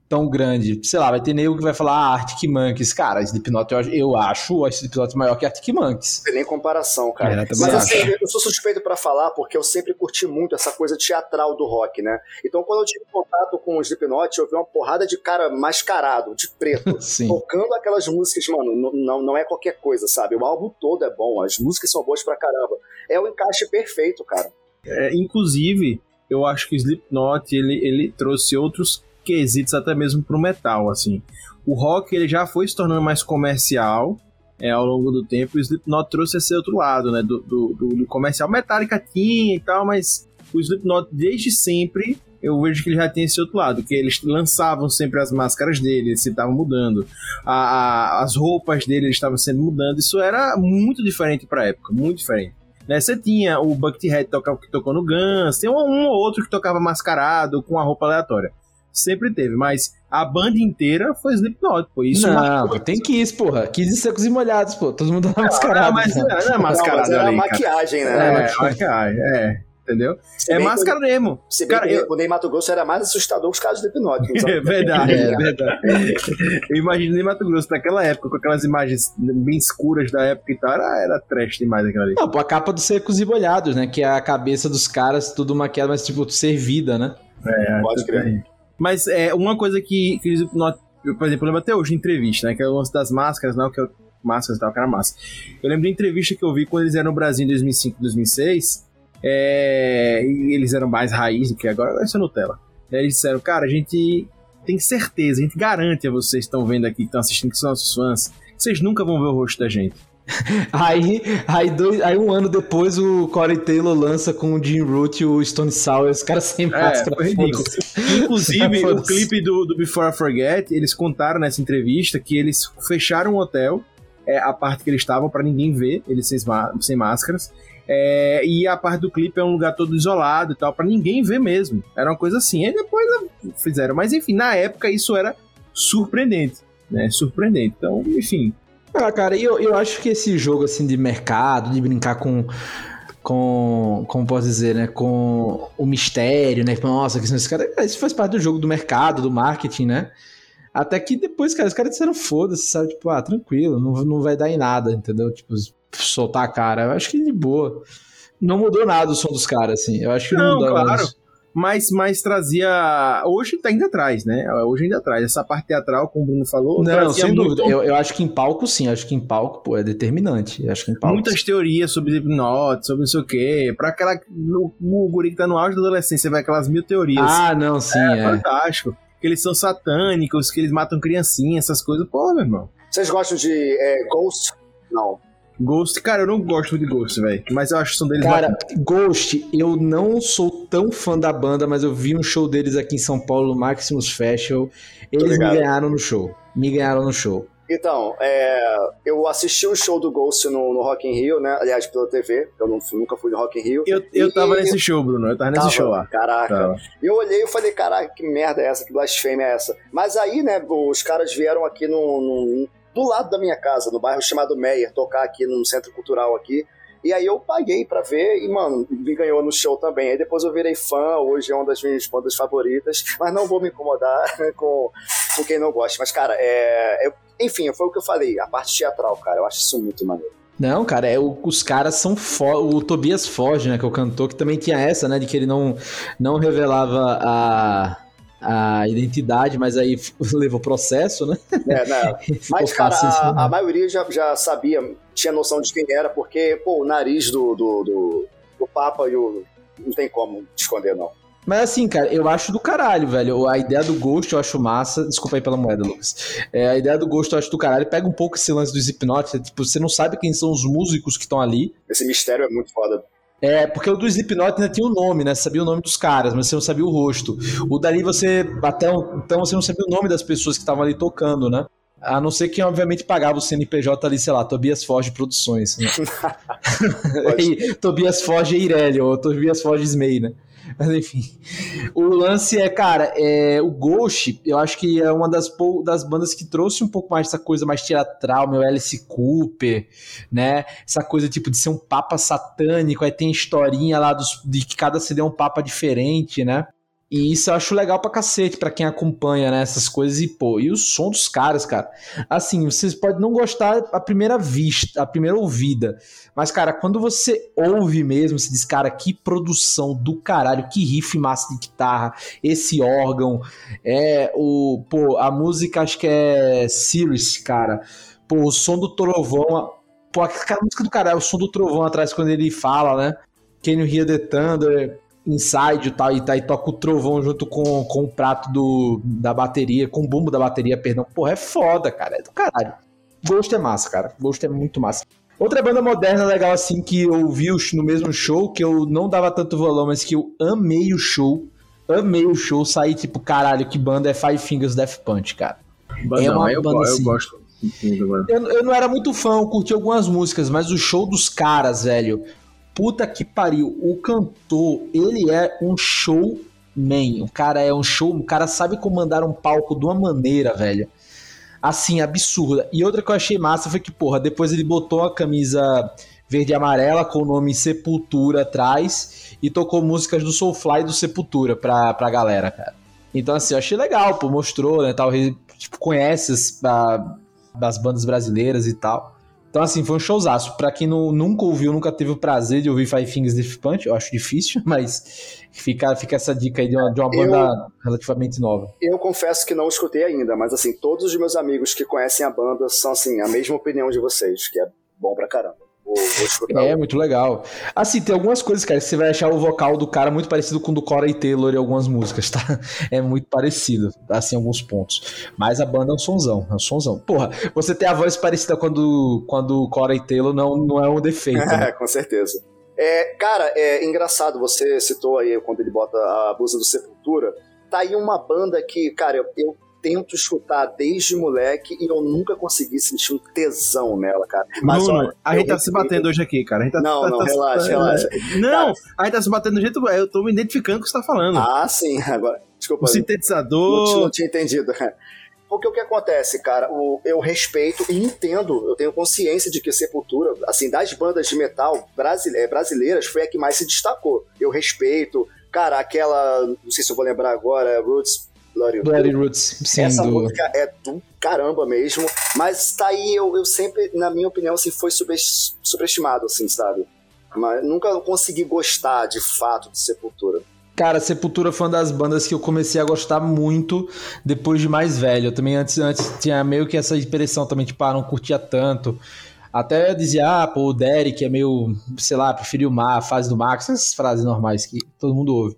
Speaker 3: tão grande. Sei lá, vai ter nego que vai falar ah, Arctic Monkeys. Cara, Slipknot eu, acho- eu acho o Slipknot maior que Arctic Monkeys.
Speaker 5: Não tem nem comparação, cara.
Speaker 3: É,
Speaker 5: Mas assim, eu sou suspeito pra falar porque eu sempre curti muito essa coisa teatral do rock, né? Então quando eu tive contato com o Slipknot, eu vi uma porrada de cara mascarado, de preto.
Speaker 3: Sim.
Speaker 5: Tocando aquelas músicas, mano, não, não é qualquer coisa, sabe? O álbum todo é bom, as músicas são boas pra caramba. É o encaixe perfeito, cara.
Speaker 1: É, inclusive, eu acho que o Slipknot ele, ele trouxe outros quesitos até mesmo pro metal, assim. O rock ele já foi se tornando mais comercial é, ao longo do tempo, e o Slipknot trouxe esse outro lado, né, do, do, do- do comercial. Metallica tinha e tal, mas o Slipknot desde sempre eu vejo que ele já tem esse outro lado, que eles lançavam sempre as máscaras dele, eles estavam mudando, a, a- as roupas dele estavam sendo mudando, isso era muito diferente pra época, muito diferente né? Você tinha o Buckethead tocava- que tocou no Guns, tem um, um ou outro que tocava mascarado com a roupa aleatória. Sempre teve, mas a banda inteira foi Slipknot, pô. Isso
Speaker 3: não, tem Kiss, porra. Kiss e secos e molhados, pô. Todo mundo tá mascarado.
Speaker 1: Ah, mas
Speaker 3: né?
Speaker 1: não, não é
Speaker 5: Não,
Speaker 1: mascarado
Speaker 5: mas era
Speaker 1: ali, cara.
Speaker 5: maquiagem, né?
Speaker 1: É, maquiagem, é. Entendeu?
Speaker 5: Se
Speaker 1: É máscara mesmo.
Speaker 5: Se bem
Speaker 1: Cara,
Speaker 5: que
Speaker 1: eu-
Speaker 5: o Ney Mato Grosso era mais assustador que os caras do Slipknot. nos
Speaker 1: É verdade,
Speaker 3: É.
Speaker 1: é verdade. Eu imaginei Mato Grosso naquela época, com aquelas imagens bem escuras da época e tal, era, era trash demais aquela ali.
Speaker 3: Não, pô, a capa dos secos e molhados, né? Que é a cabeça dos caras, tudo maquiado, mas tipo, servida, né?
Speaker 1: É,
Speaker 5: Pode crer.
Speaker 1: Mas é uma coisa que, que eles, eu, por exemplo, eu lembro até hoje em entrevista, né? Que é o lance das máscaras, não, que é o- máscaras e tal, que era massa. Eu lembro de entrevista que eu vi quando eles eram no Brasil em 2005, 2006, é, e eles eram mais raiz do que agora, agora isso é Nutella. Eles disseram, cara, a gente tem certeza, a gente garante a vocês que estão vendo aqui, que estão assistindo, que são nossos fãs, que vocês nunca vão ver o rosto da gente.
Speaker 3: Aí, aí, dois, aí um ano depois o Corey Taylor lança com o Jim Root e o Stone Sour, os caras sem máscara.
Speaker 1: foi ridículo.
Speaker 3: foda-se.
Speaker 1: Inclusive, o clipe do, do Before I Forget, eles contaram nessa entrevista que eles fecharam o hotel, é, a parte que eles estavam pra ninguém ver, eles sem, sem máscaras, é, e a parte do clipe é um lugar todo isolado e tal, pra ninguém ver mesmo. Era uma coisa assim. Aí depois fizeram. Mas enfim, na época isso era surpreendente, né? Surpreendente. Então, enfim.
Speaker 3: Ah, cara, eu, eu acho que esse jogo assim de mercado, de brincar com. Com. Como posso dizer, né? Com o mistério, né? Nossa, que esses caras. Isso faz parte do jogo do mercado, do marketing, né? Até que depois, cara, os caras disseram foda-se, sabe? Tipo, ah, tranquilo, não, não vai dar em nada, entendeu? Tipo, soltar a cara. Eu acho que de boa. Não mudou nada o som dos caras, assim. Eu acho que não,
Speaker 1: Não,
Speaker 3: mudou
Speaker 1: claro.
Speaker 3: nada.
Speaker 1: mas, mas trazia. Hoje tá ainda atrás, né? Hoje ainda atrás. Essa parte teatral, como o Bruno falou.
Speaker 3: Não, sem
Speaker 1: muito,
Speaker 3: dúvida. Eu, eu acho que em palco, sim. Acho que em palco, pô, é determinante. Eu acho que em palco.
Speaker 1: Muitas teorias sobre hipnose, sobre não sei o quê. Pra aquela. O, o guri que tá no auge da adolescência, vai aquelas mil teorias.
Speaker 3: Ah, não, sim.
Speaker 1: é,
Speaker 3: é.
Speaker 1: fantástico. Que eles são satânicos, que eles matam criancinhas, essas coisas. Pô, meu irmão.
Speaker 5: Vocês gostam de é, Ghost? Não.
Speaker 1: Ghost, cara, eu não gosto de Ghost, velho. Mas eu acho que são deles
Speaker 3: Cara,
Speaker 1: bacanas.
Speaker 3: Ghost, eu não sou tão fã da banda, mas eu vi um show deles aqui em São Paulo, no Maximus Festival. Eles me ganharam no show. Me ganharam no show.
Speaker 5: Então, é, eu assisti o show do Ghost no, no Rock in Rio, né? Aliás, pela TV. Eu não, nunca fui no Rock in Rio.
Speaker 1: Eu, eu
Speaker 5: E-
Speaker 1: tava nesse show, Bruno. Eu tava nesse
Speaker 5: Tava,
Speaker 1: show lá.
Speaker 5: Caraca.
Speaker 1: Tava.
Speaker 5: E eu olhei e falei, caraca, que merda é essa? Que blasfêmia é essa? Mas aí, né, os caras vieram aqui no, no- do lado da minha casa, no bairro chamado Meyer, tocar aqui num centro cultural aqui. E aí eu paguei pra ver e, mano, me ganhou no show também. Aí depois eu virei fã, hoje é uma das minhas bandas favoritas, mas não vou me incomodar com, com quem não gosta. Mas, cara, é, é- enfim, foi o que eu falei, a parte teatral, cara, eu acho isso muito maneiro.
Speaker 3: Não, cara, é, o- os caras são fo O Tobias Foge, né, que é o cantor, que também tinha essa, né, de que ele não, não revelava a, a identidade, mas aí levou processo, né?
Speaker 5: É, né?
Speaker 3: Ficou
Speaker 5: Mas, cara, a,
Speaker 3: né?
Speaker 5: a maioria já, já sabia, tinha noção de quem era, porque, pô, o nariz do, do, do, do Papa e o. Não tem como esconder, não.
Speaker 3: Mas assim, cara, eu acho do caralho, velho. A ideia do Ghost eu acho massa. Desculpa aí pela moeda, Lucas. É, a ideia do Ghost eu acho do caralho. Pega um pouco esse lance do Slipknot. Tipo, você não sabe quem são os músicos que estão ali.
Speaker 5: Esse mistério é muito foda.
Speaker 3: É, porque o do Slipknot ainda tinha o nome, né? Você sabia o nome dos caras, mas você não sabia o rosto. O dali você. Até um- então você não sabia o nome das pessoas que estavam ali tocando, né? A não ser que, obviamente, pagava o CNPJ ali, sei lá, Tobias Forge Produções. Né? e, Tobias Forge Eireli, ou Tobias Forge Smei, né? Mas enfim. O lance é, cara, é, o Ghost, eu acho que é uma das, das bandas que trouxe um pouco mais essa coisa mais teatral, meu Alice Cooper, né? Essa coisa tipo de ser um papa satânico, aí tem historinha lá dos, de que cada CD é um papa diferente, né? E isso eu acho legal pra cacete, pra quem acompanha, né, essas coisas. E, pô, e o som dos caras, cara. Assim, vocês podem não gostar à primeira vista, à primeira ouvida. Mas, cara, quando você ouve mesmo, você diz, cara, que produção do caralho, que riff massa de guitarra, esse órgão, é o, pô, a música acho que é Sirius, cara. Pô, o som do trovão, pô, aquela música do caralho, o som do trovão atrás quando ele fala, né? Can you hear the thunder? Inside e tal, e, tá, e toca o trovão junto com, com o prato do, da bateria, com o bumbo da bateria, perdão. Porra, é foda, cara, é do caralho. Ghost é massa, cara. Ghost é muito massa. Outra banda moderna legal, assim, que eu vi no mesmo show, que eu não dava tanto valor, mas que eu amei o show. Amei o show, saí tipo, caralho, que banda é Five Fingers Death Punch, cara.
Speaker 1: Banda,
Speaker 3: É uma
Speaker 1: eu,
Speaker 3: banda
Speaker 1: eu
Speaker 3: assim.
Speaker 1: gosto da banda.
Speaker 3: Eu, eu não era muito fã, eu curti algumas músicas, mas o show dos caras, velho. Puta que pariu. O cantor, ele é um showman. O cara é um show. O cara sabe comandar um palco de uma maneira, velho. Assim, absurda. E outra que eu achei massa foi que, porra, depois ele botou a camisa verde e amarela com o nome Sepultura atrás e tocou músicas do Soulfly e do Sepultura pra, pra galera, cara. Então, assim, eu achei legal, pô, mostrou, né, tal, tipo, conhece as, a- das bandas brasileiras e tal. Então, assim, foi um showzaço. Pra quem não, nunca ouviu, nunca teve o prazer de ouvir Five Fingers Death Punch, eu acho difícil, mas fica, fica essa dica aí de uma, de uma banda relativamente nova.
Speaker 5: Eu confesso que não escutei ainda, mas assim, todos os meus amigos que conhecem a banda são assim, a mesma opinião de vocês, que é bom pra caramba. Vou, vou escutar.
Speaker 3: É, muito legal. Assim, tem algumas coisas, cara, que você vai achar o vocal do cara muito parecido com o do Corey Taylor em algumas músicas, tá? É muito parecido, assim, em alguns pontos. Mas a banda é um sonzão, é um sonzão. Porra, você ter a voz parecida com a do, com a do Corey Taylor não, não é um defeito, né?
Speaker 5: É, com certeza. É, cara, é engraçado, você citou aí quando ele bota a blusa do Sepultura. Tá aí uma banda que, cara, eu, eu tento escutar desde moleque e eu nunca consegui sentir um tesão nela, cara. Mas,
Speaker 1: Bruno,
Speaker 5: olha,
Speaker 1: a gente tá se batendo hoje aqui, cara. A gente tá,
Speaker 5: Não,
Speaker 1: tá-
Speaker 5: não,
Speaker 1: tá-
Speaker 5: relaxa,
Speaker 1: tá-
Speaker 5: relaxa.
Speaker 1: Não, a gente tá se batendo do jeito. Eu tô me identificando com o que você tá falando.
Speaker 5: Ah, sim, agora. Desculpa.
Speaker 1: o
Speaker 5: Não, ti-
Speaker 1: sintetizador.
Speaker 5: não tinha entendido. Porque o que acontece, cara, o- eu respeito e entendo, eu tenho consciência de que Sepultura, assim, das bandas de metal brasile- eh, brasileiras, foi a que mais se destacou. Eu respeito, cara, aquela, não sei se eu vou lembrar agora, Roots Bloody
Speaker 3: Bloody Roots, sim,
Speaker 5: Essa
Speaker 3: do...
Speaker 5: música é do caramba mesmo, mas tá aí, eu, eu sempre, na minha opinião, assim, foi subes- superestimado, assim, sabe? Mas nunca consegui gostar, de fato, de Sepultura.
Speaker 3: Cara, Sepultura foi uma das bandas que eu comecei a gostar muito depois de mais velho. Eu também antes, antes tinha meio que essa impressão também, tipo, ah, não curtia tanto. Até dizia, ah, pô, o Derek é meio, sei lá, preferiu a fase do Max, essas frases normais que todo mundo ouve.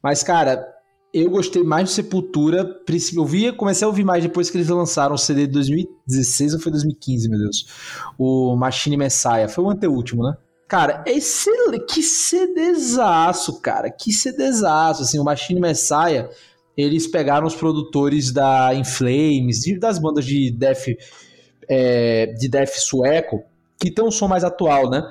Speaker 3: Mas, cara, eu gostei mais do Sepultura. Eu via, comecei a ouvir mais depois que eles lançaram o CD de 2016 ou foi 2015, meu Deus. O Machine Messiah. Foi o anteúltimo, né? Cara, excelente. Que CDzaço, cara. Que CDzaço. Assim, o Machine Messiah, eles pegaram os produtores da Inflames, das bandas de death, é, de death sueco, que tem um som mais atual, né?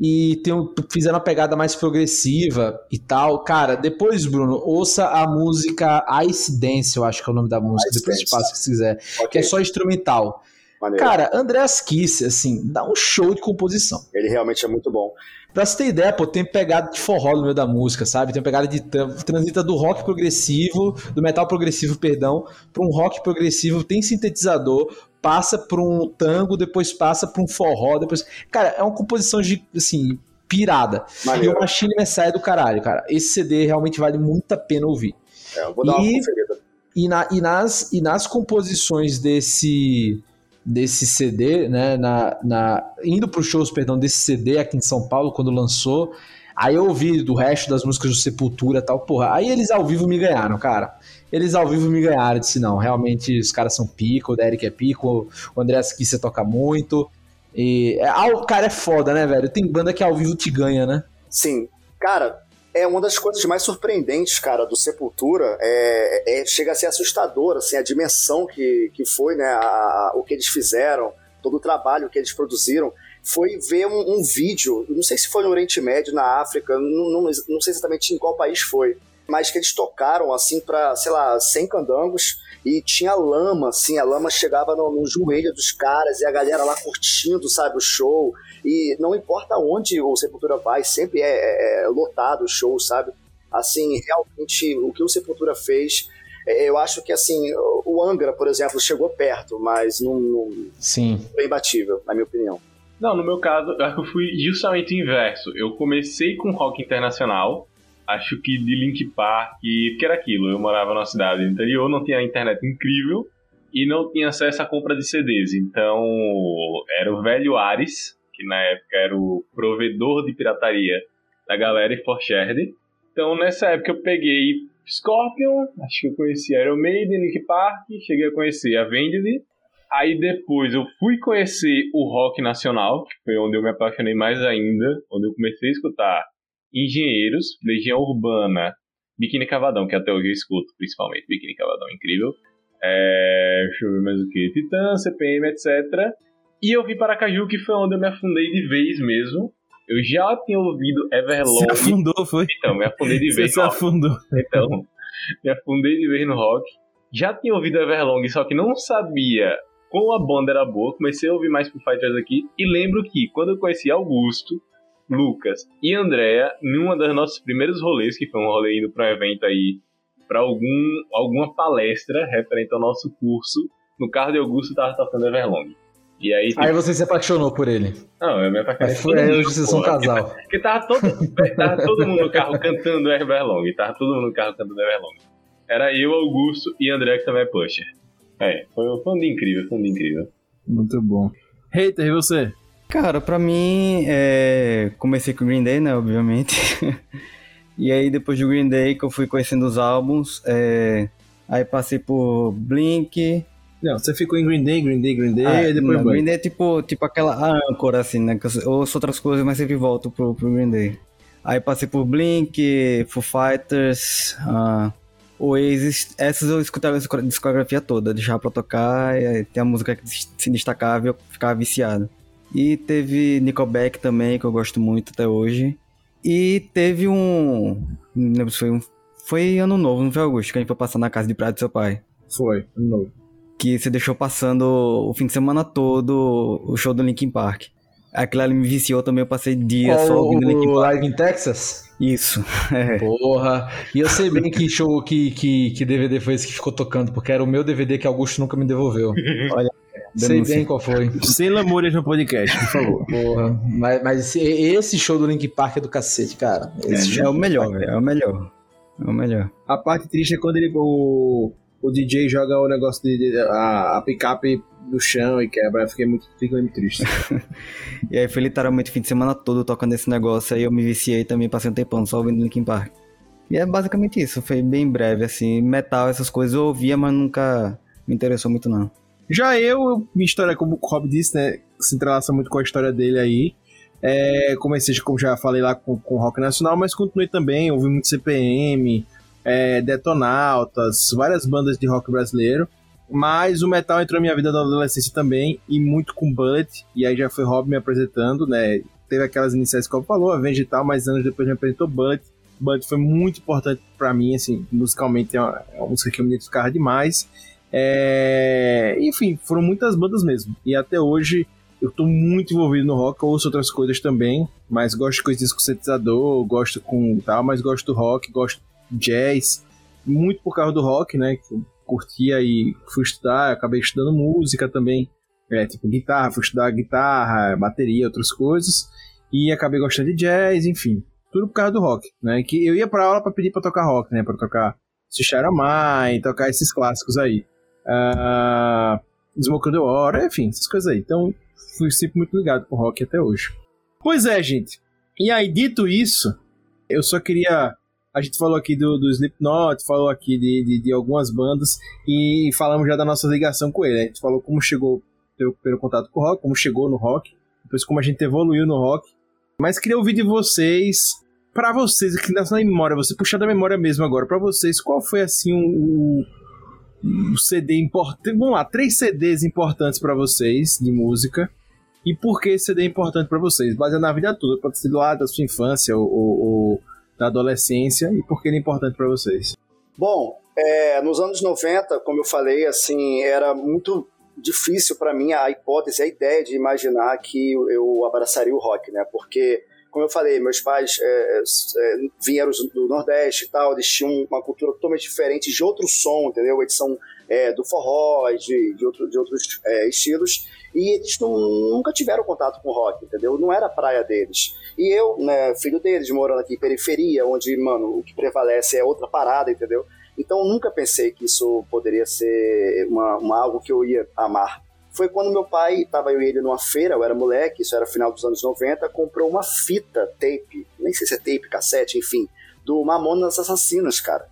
Speaker 3: E tem, fizeram uma pegada mais progressiva e tal. Cara, depois, Bruno, ouça a música Ice Dance, eu acho que é o nome da música, Ice depois Dance. te passo se quiser, okay. que é só instrumental. Maneiro. Cara, Andreas Kiss, assim, dá um show de composição.
Speaker 5: Ele realmente é muito bom.
Speaker 3: Pra você ter ideia, pô, tem pegada de forró no meio da música, sabe? Tem pegada de. transita do rock progressivo, do metal progressivo, perdão, pra um rock progressivo, tem sintetizador, passa por um tango, depois passa por um forró, depois. Cara, é uma composição de, assim, pirada. Maneiro. E o Machine Messiah é do caralho, cara. Esse CD realmente vale muito a pena ouvir.
Speaker 5: É, eu vou dar e, uma conferida.
Speaker 3: E, na, e, nas, e nas composições desse desse CD, né, na, na, indo para os shows, perdão, desse CD aqui em São Paulo, quando lançou, aí eu ouvi do resto das músicas do Sepultura e tal, porra, aí eles ao vivo me ganharam, cara. Eles ao vivo me ganharam, disse, não, realmente os caras são pico, o Derek é pico, o André Kisser toca muito, e ah, cara é foda, né, velho? Tem banda que ao vivo te ganha, né?
Speaker 5: Sim. Cara, é uma das coisas mais surpreendentes, cara, do Sepultura. É, é chega a ser assustador, assim, a dimensão que, que foi, né? A, a, o que eles fizeram, todo o trabalho que eles produziram. Foi ver um, um, vídeo, não sei se foi no Oriente Médio, na África, não, não, não sei exatamente em qual país foi, mas que eles tocaram, assim, para sei lá, 100 candangos e tinha lama, assim, a lama chegava no, no joelho dos caras e a galera lá curtindo, sabe, o show. E não importa onde o Sepultura vai, sempre é, é, é lotado o show, sabe? Assim, realmente, o que o Sepultura fez é, eu acho que assim, o Angra, por exemplo, chegou perto, mas não, não
Speaker 3: Sim.
Speaker 5: foi imbatível, na minha opinião.
Speaker 4: Não, no meu caso, acho que eu fui justamente o inverso. Eu comecei com rock internacional, acho que de Link Park, que era aquilo. Eu morava numa cidade interior, não tinha internet incrível e não tinha acesso à compra de CDs. Então, era o velho Ares, que na época era o provedor de pirataria da galera e Forshared. Então nessa época eu peguei Scorpion, acho que eu conheci Iron Maiden, Nick Park, cheguei a conhecer a Vended. Aí depois eu fui conhecer o rock nacional, que foi onde eu me apaixonei mais ainda, onde eu comecei a escutar Engenheiros, Legião Urbana, Biquíni Cavadão, que até hoje eu escuto, principalmente Biquíni Cavadão, incrível. É, deixa eu ver mais o que, Titã, CPM, etc. E eu vim para Caju, que foi onde eu me afundei de vez mesmo. Eu já tinha ouvido Everlong.
Speaker 3: Você afundou, foi?
Speaker 4: Então, me afundei de vez.
Speaker 3: Você se afundou.
Speaker 4: Então, me afundei de vez no rock. Já tinha ouvido Everlong, só que não sabia como a banda era boa. Comecei a ouvir mais Foo Fighters aqui. E lembro que, quando eu conheci Augusto, Lucas e Andrea, em uma das nossos primeiros rolês, que foi um rolê indo para um evento aí, para algum, alguma palestra referente ao nosso curso, no carro de Augusto tava tocando Everlong. E aí,
Speaker 3: aí você se apaixonou por ele.
Speaker 4: Não, eu me apaixonei.
Speaker 3: Aí, aí hoje vocês são um casal.
Speaker 4: Porque tava todo, tava todo mundo no carro cantando Everlong. Tava todo mundo no carro cantando Everlong. Era eu, Augusto e André, que também é pusher. É, foi, foi um dia incrível, foi um dia incrível.
Speaker 3: Muito bom. Hater, e você?
Speaker 2: Cara, pra mim, é... comecei com o Green Day, né, obviamente. e aí, depois do Green Day, que eu fui conhecendo os álbuns, é... aí passei por Blink,
Speaker 3: não, você ficou em Green Day, Green Day, Green Day, ah, e depois
Speaker 2: não, Green Day é tipo, tipo aquela âncora, assim, né? Que eu ouço outras coisas, mas sempre volto pro, pro Green Day. Aí passei por Blink, Foo Fighters, uh, Oasis. Essas eu escutava a discografia toda, deixava pra tocar, e tem a música que se destacava e eu ficava viciado. E teve Nickelback também, que eu gosto muito até hoje. E teve um. Não lembro se foi um. Foi ano novo, não foi Augusto? Que a gente foi passar na casa de praia do seu pai.
Speaker 3: Foi, ano novo
Speaker 2: que você deixou passando o fim de semana todo o show do Linkin Park. Aquilo ali me viciou também, eu passei dias
Speaker 3: só ouvindo Linkin Park. Live em Texas?
Speaker 2: Isso.
Speaker 3: É. Porra. E eu sei bem que show, que, que, que DVD foi esse que ficou tocando, porque era o meu DVD que Augusto nunca me devolveu. Olha. Sei bem qual foi.
Speaker 2: Sem lamúrias no podcast, por favor.
Speaker 3: Porra. Mas, mas esse, show do Link Park é do cacete, cara. Esse
Speaker 2: é, é o melhor, velho. É o melhor. É o melhor.
Speaker 1: A parte triste é quando ele, o, o DJ joga o negócio de, de- a, a picape no chão e quebra. Eu fiquei muito, fiquei muito triste.
Speaker 2: E aí foi literalmente fim de semana todo tocando esse negócio, aí eu me viciei também, passei um tempão só ouvindo Linkin Park. E é basicamente isso, foi bem breve, assim, metal, essas coisas eu ouvia, mas nunca me interessou muito não.
Speaker 1: Já eu, minha história, como o Rob disse, né, se entrelaça muito com a história dele aí. É, comecei, como já falei lá, com, com rock nacional, mas continuei também, ouvi muito CPM, é, Detonautas, várias bandas de rock brasileiro. Mas o metal entrou na minha vida na adolescência também, e muito com Bullet, e aí já foi Rob me apresentando, né? Teve aquelas iniciais que eu falou, Avenge e tal, mas anos depois me apresentou Bullet. Bullet foi muito importante pra mim, assim, musicalmente é uma, é uma música que eu me demais. É, Enfim, foram muitas bandas mesmo. E até hoje eu tô muito envolvido no rock, ouço outras coisas também, mas gosto de coisas com sintetizador, gosto com tal, mas gosto do rock, gosto de jazz, muito por causa do rock, né? Que eu curtia e fui estudar, acabei estudando música também, é, tipo guitarra, fui estudar guitarra, bateria, outras coisas, e acabei gostando de jazz, enfim, tudo por causa do rock, né? Que eu ia pra aula pra pedir pra tocar rock, né? Pra tocar Shara Mine, tocar esses clássicos aí. Uh, Smoke on the Water, enfim, essas coisas aí. Então, fui sempre muito ligado com rock até hoje. Pois é, gente. E aí, dito isso, eu só queria. A gente falou aqui do, do Slipknot, falou aqui de, de, de algumas bandas e falamos já da nossa ligação com ele. A gente falou como chegou pelo, contato com o rock, como chegou no rock, depois como a gente evoluiu no rock. Mas queria ouvir de vocês, para vocês, nasce na memória, você puxar da memória mesmo agora, para vocês, qual foi assim o, o CD importante. Vamos lá, três CDs importantes para vocês de música. E por que esse CD é importante para vocês? Baseado na vida toda, pode ser lá da sua infância ou, ou, ou da adolescência. E por que ele é importante para vocês?
Speaker 5: Bom, é, nos anos 90, como eu falei, assim, era muito difícil para mim a hipótese, a ideia de imaginar que eu abraçaria o rock, né? Porque, como eu falei, meus pais é, é, vieram do Nordeste e tal, eles tinham uma cultura totalmente diferente de outro som, entendeu? Eles são é, do forró, de, de, outro, de outros é, estilos, e eles não, nunca tiveram contato com rock, entendeu? Não era a praia deles. E eu, né, filho deles, morando aqui em periferia, onde, mano, o que prevalece é outra parada, entendeu? Então nunca pensei que isso poderia ser uma, uma algo que eu ia amar. Foi quando meu pai, estava eu e ele numa feira, eu era moleque, isso era final dos anos 90, comprou uma fita tape, nem sei se é tape, cassete, enfim, do Mamonas Assassinas, cara.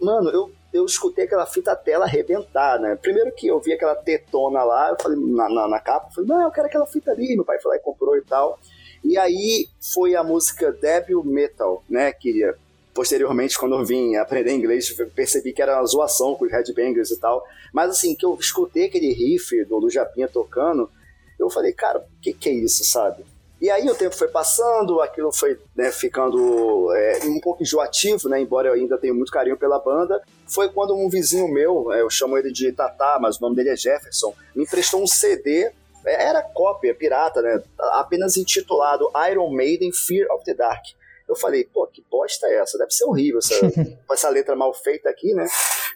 Speaker 5: Mano, eu, eu escutei aquela fita até ela arrebentar, né? Primeiro que eu vi aquela tetona lá, eu falei, na, na, na capa, eu falei, não, eu quero aquela fita ali, meu pai foi lá e comprou e tal. E aí foi a música Devil Metal, né, que posteriormente, quando eu vim aprender inglês, percebi que era uma zoação com os headbangers e tal. Mas assim, que eu escutei aquele riff do, do Japinha tocando, eu falei, cara, o que, que é isso, sabe? E aí o tempo foi passando, aquilo foi né, ficando é, um pouco enjoativo, né, embora eu ainda tenha muito carinho pela banda. Foi quando um vizinho meu, eu chamo ele de Tatá, mas o nome dele é Jefferson, me emprestou um CD, era cópia, pirata, né, apenas intitulado Iron Maiden Fear of the Dark. Eu falei, pô, que bosta é essa? Deve ser horrível essa, essa letra mal feita aqui, né?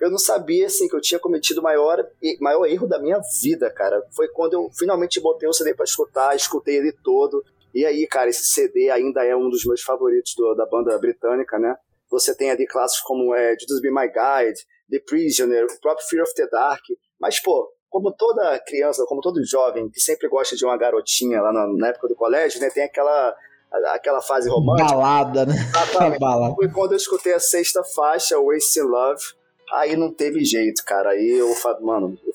Speaker 5: Eu não sabia, assim, que eu tinha cometido o maior, maior erro da minha vida, cara. Foi quando eu finalmente botei o CD pra escutar, escutei ele todo. E aí, cara, esse CD ainda é um dos meus favoritos do, da banda britânica, né? Você tem ali clássicos como é, Judas Be My Guide, The Prisoner, o próprio Fear of the Dark. Mas, pô, como toda criança, como todo jovem que sempre gosta de uma garotinha lá na, na época do colégio, né? Tem aquela aquela fase romântica.
Speaker 3: Balada, né?
Speaker 5: Exatamente.
Speaker 3: Balada.
Speaker 5: Foi quando eu escutei a sexta faixa, Wasting Love, aí não teve jeito, cara. Aí eu falo, mano, eu,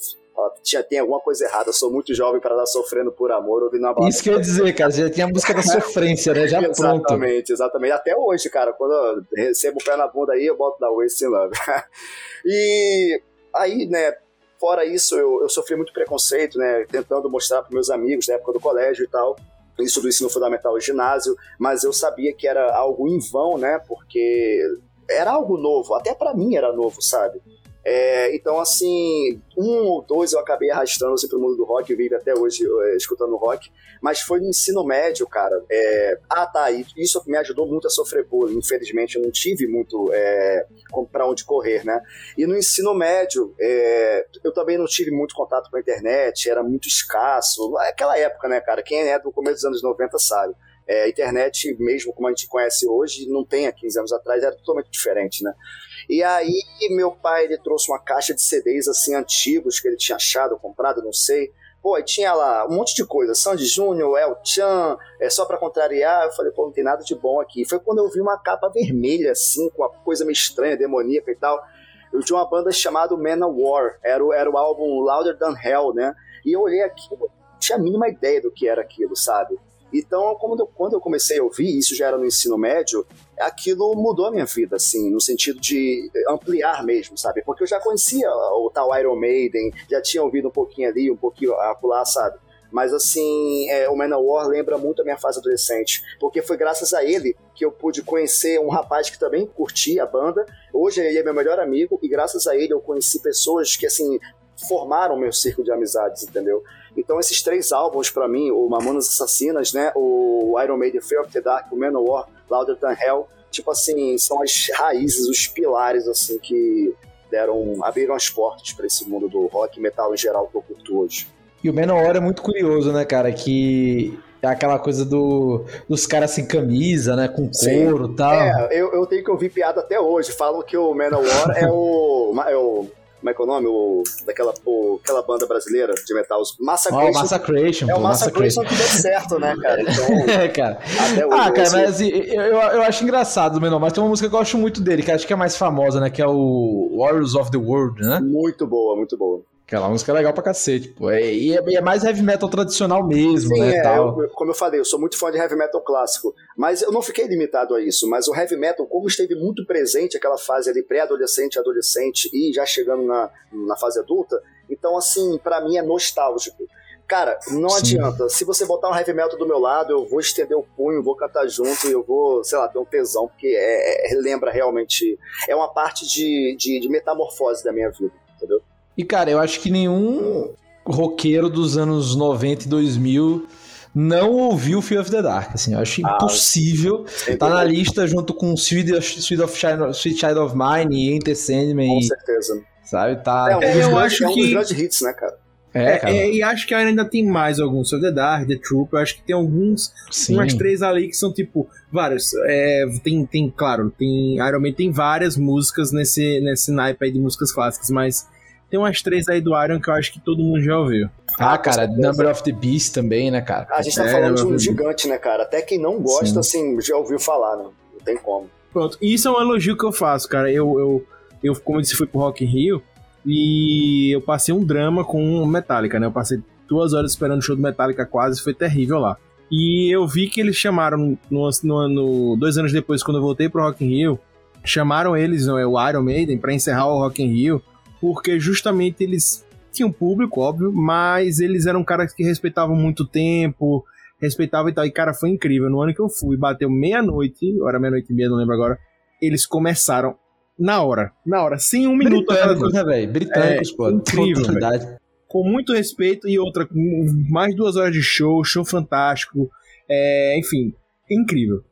Speaker 5: tinha, tem alguma coisa errada. Eu sou muito jovem para estar sofrendo por amor, ouvindo uma balada.
Speaker 3: Isso que eu ia dizer, cara. Já tinha a música da sofrência, né? Já pronto.
Speaker 5: Exatamente, exatamente. Até hoje, cara, quando eu recebo o pé na bunda aí, eu boto da Wasting Love. e aí, né, fora isso, eu, eu sofri muito preconceito, né? Tentando mostrar para meus amigos na época do colégio e tal isso do ensino fundamental e ginásio, mas eu sabia que era algo em vão, né? Porque era algo novo, até para mim era novo, sabe? É, então, assim, um ou dois eu acabei arrastando assim, pro mundo do rock, eu vivo até hoje é, escutando rock, mas foi no ensino médio, cara. É... Ah, tá, isso me ajudou muito a sofrer bullying. Infelizmente, eu não tive muito é, onde correr, né? E no ensino médio, é... eu também não tive muito contato com a internet, era muito escasso. Aquela época, né, cara? Quem é do começo dos anos 90 sabe. É, a internet, mesmo como a gente conhece hoje, não tem há 15 anos atrás, era totalmente diferente, né? E aí, meu pai, ele trouxe uma caixa de CDs, assim, antigos, que ele tinha achado, comprado, não sei. Pô, aí tinha lá um monte de coisa, Sandy Júnior, El Chan, é só para contrariar. Eu falei, pô, não tem nada de bom aqui. Foi quando eu vi uma capa vermelha, assim, com uma coisa meio estranha, demoníaca e tal. Eu tinha uma banda chamada War, era o, era o álbum Louder Than Hell, né? E eu olhei aquilo, não tinha a mínima ideia do que era aquilo, sabe? Então, quando eu, quando eu comecei a ouvir, isso já era no ensino médio, aquilo mudou a minha vida, assim, no sentido de ampliar mesmo, sabe? Porque eu já conhecia o tal Iron Maiden, já tinha ouvido um pouquinho ali, um pouquinho acolá, sabe? Mas assim, é, o Manowar lembra muito a minha fase adolescente, porque foi graças a ele que eu pude conhecer um rapaz que também curtia a banda. Hoje ele é meu melhor amigo e graças a ele eu conheci pessoas que assim formaram meu círculo de amizades, entendeu? Então esses três álbuns para mim, o Mamonas Assassinas, né, o Iron Maiden Fear of the Dark, o Manowar, Louder Than Hell, tipo assim, são as raízes, os pilares assim que deram, abriram as portas para esse mundo do rock e metal em geral que eu curto hoje.
Speaker 3: E o Manowar é muito curioso, né, cara, que é aquela coisa do, dos caras sem camisa, né? Com couro e tal.
Speaker 5: É, eu, eu tenho que ouvir piada até hoje. Falam que o Manowar é o. É o como é que é o nome? O, daquela o, aquela banda brasileira de metal,
Speaker 3: Massacration. Oh, Massacration.
Speaker 5: É o Massacration que deu certo, né, cara? Então,
Speaker 3: é, cara. ah, cara, mas assim, eu, eu acho engraçado o Menor, mas tem uma música que eu gosto muito dele, que acho que é mais famosa, né? Que é o Warriors of the World, né?
Speaker 5: Muito boa, muito boa.
Speaker 3: Aquela música é legal pra cacete, pô. É, e, é, é, mais heavy metal tradicional mesmo, Sim, né?
Speaker 5: É, eu, como eu falei, eu sou muito fã de heavy metal clássico. Mas eu não fiquei limitado a isso. Mas o heavy metal, como esteve muito presente aquela fase ali, pré-adolescente, adolescente e já chegando na, na fase adulta, então, assim, para mim é nostálgico. Cara, não Sim. adianta. Se você botar um heavy metal do meu lado, eu vou estender o punho, vou cantar junto e eu vou, sei lá, ter um tesão, porque é, é, lembra realmente. É uma parte de, de, de metamorfose da minha vida?
Speaker 3: E, cara, eu acho que nenhum roqueiro dos anos 90 e 2000 não ouviu Fear of the Dark. Assim, eu acho ah, impossível. Tá na lista junto com Sweet, Sweet, of Sweet Child of Mine e Enter Sandman.
Speaker 5: Com certeza.
Speaker 3: Sabe? Tá,
Speaker 5: é, um é, eu acho é um que... dos grandes hits, né, cara?
Speaker 1: É, é, é, e acho que ainda tem mais alguns. So The Dark, The Troop, eu acho que tem alguns, Sim. umas três ali que são tipo, vários. É, tem, tem, claro, tem Iron Man tem várias músicas nesse, nesse naipe aí de músicas clássicas, mas tem umas três aí do Iron que eu acho que todo mundo já ouviu.
Speaker 3: Ah, cara, Number of the Beast também, né, cara?
Speaker 5: a gente tá é, falando de um gigante, né, cara? Até quem não gosta, Sim. assim, já ouviu falar, né? Não tem como.
Speaker 1: Pronto, e isso é um elogio que eu faço, cara. Eu, eu, eu como eu disse, fui pro Rock in Rio e eu passei um drama com Metallica, né? Eu passei duas horas esperando o show do Metallica quase, foi terrível lá. E eu vi que eles chamaram, no, no, no, dois anos depois, quando eu voltei pro Rock in Rio, chamaram eles, o Iron Maiden, para encerrar o Rock in Rio, porque justamente eles tinham público, óbvio, mas eles eram caras que respeitavam muito tempo, respeitavam e tal. E, cara, foi incrível. No ano que eu fui, bateu meia-noite, hora meia-noite e meia, não lembro agora, eles começaram na hora, na hora, sem um minuto.
Speaker 3: Britânicos, né, velho? Britânicos, é, pô.
Speaker 1: Incrível, Com muito respeito e outra, mais duas horas de show, show fantástico. É, enfim, incrível.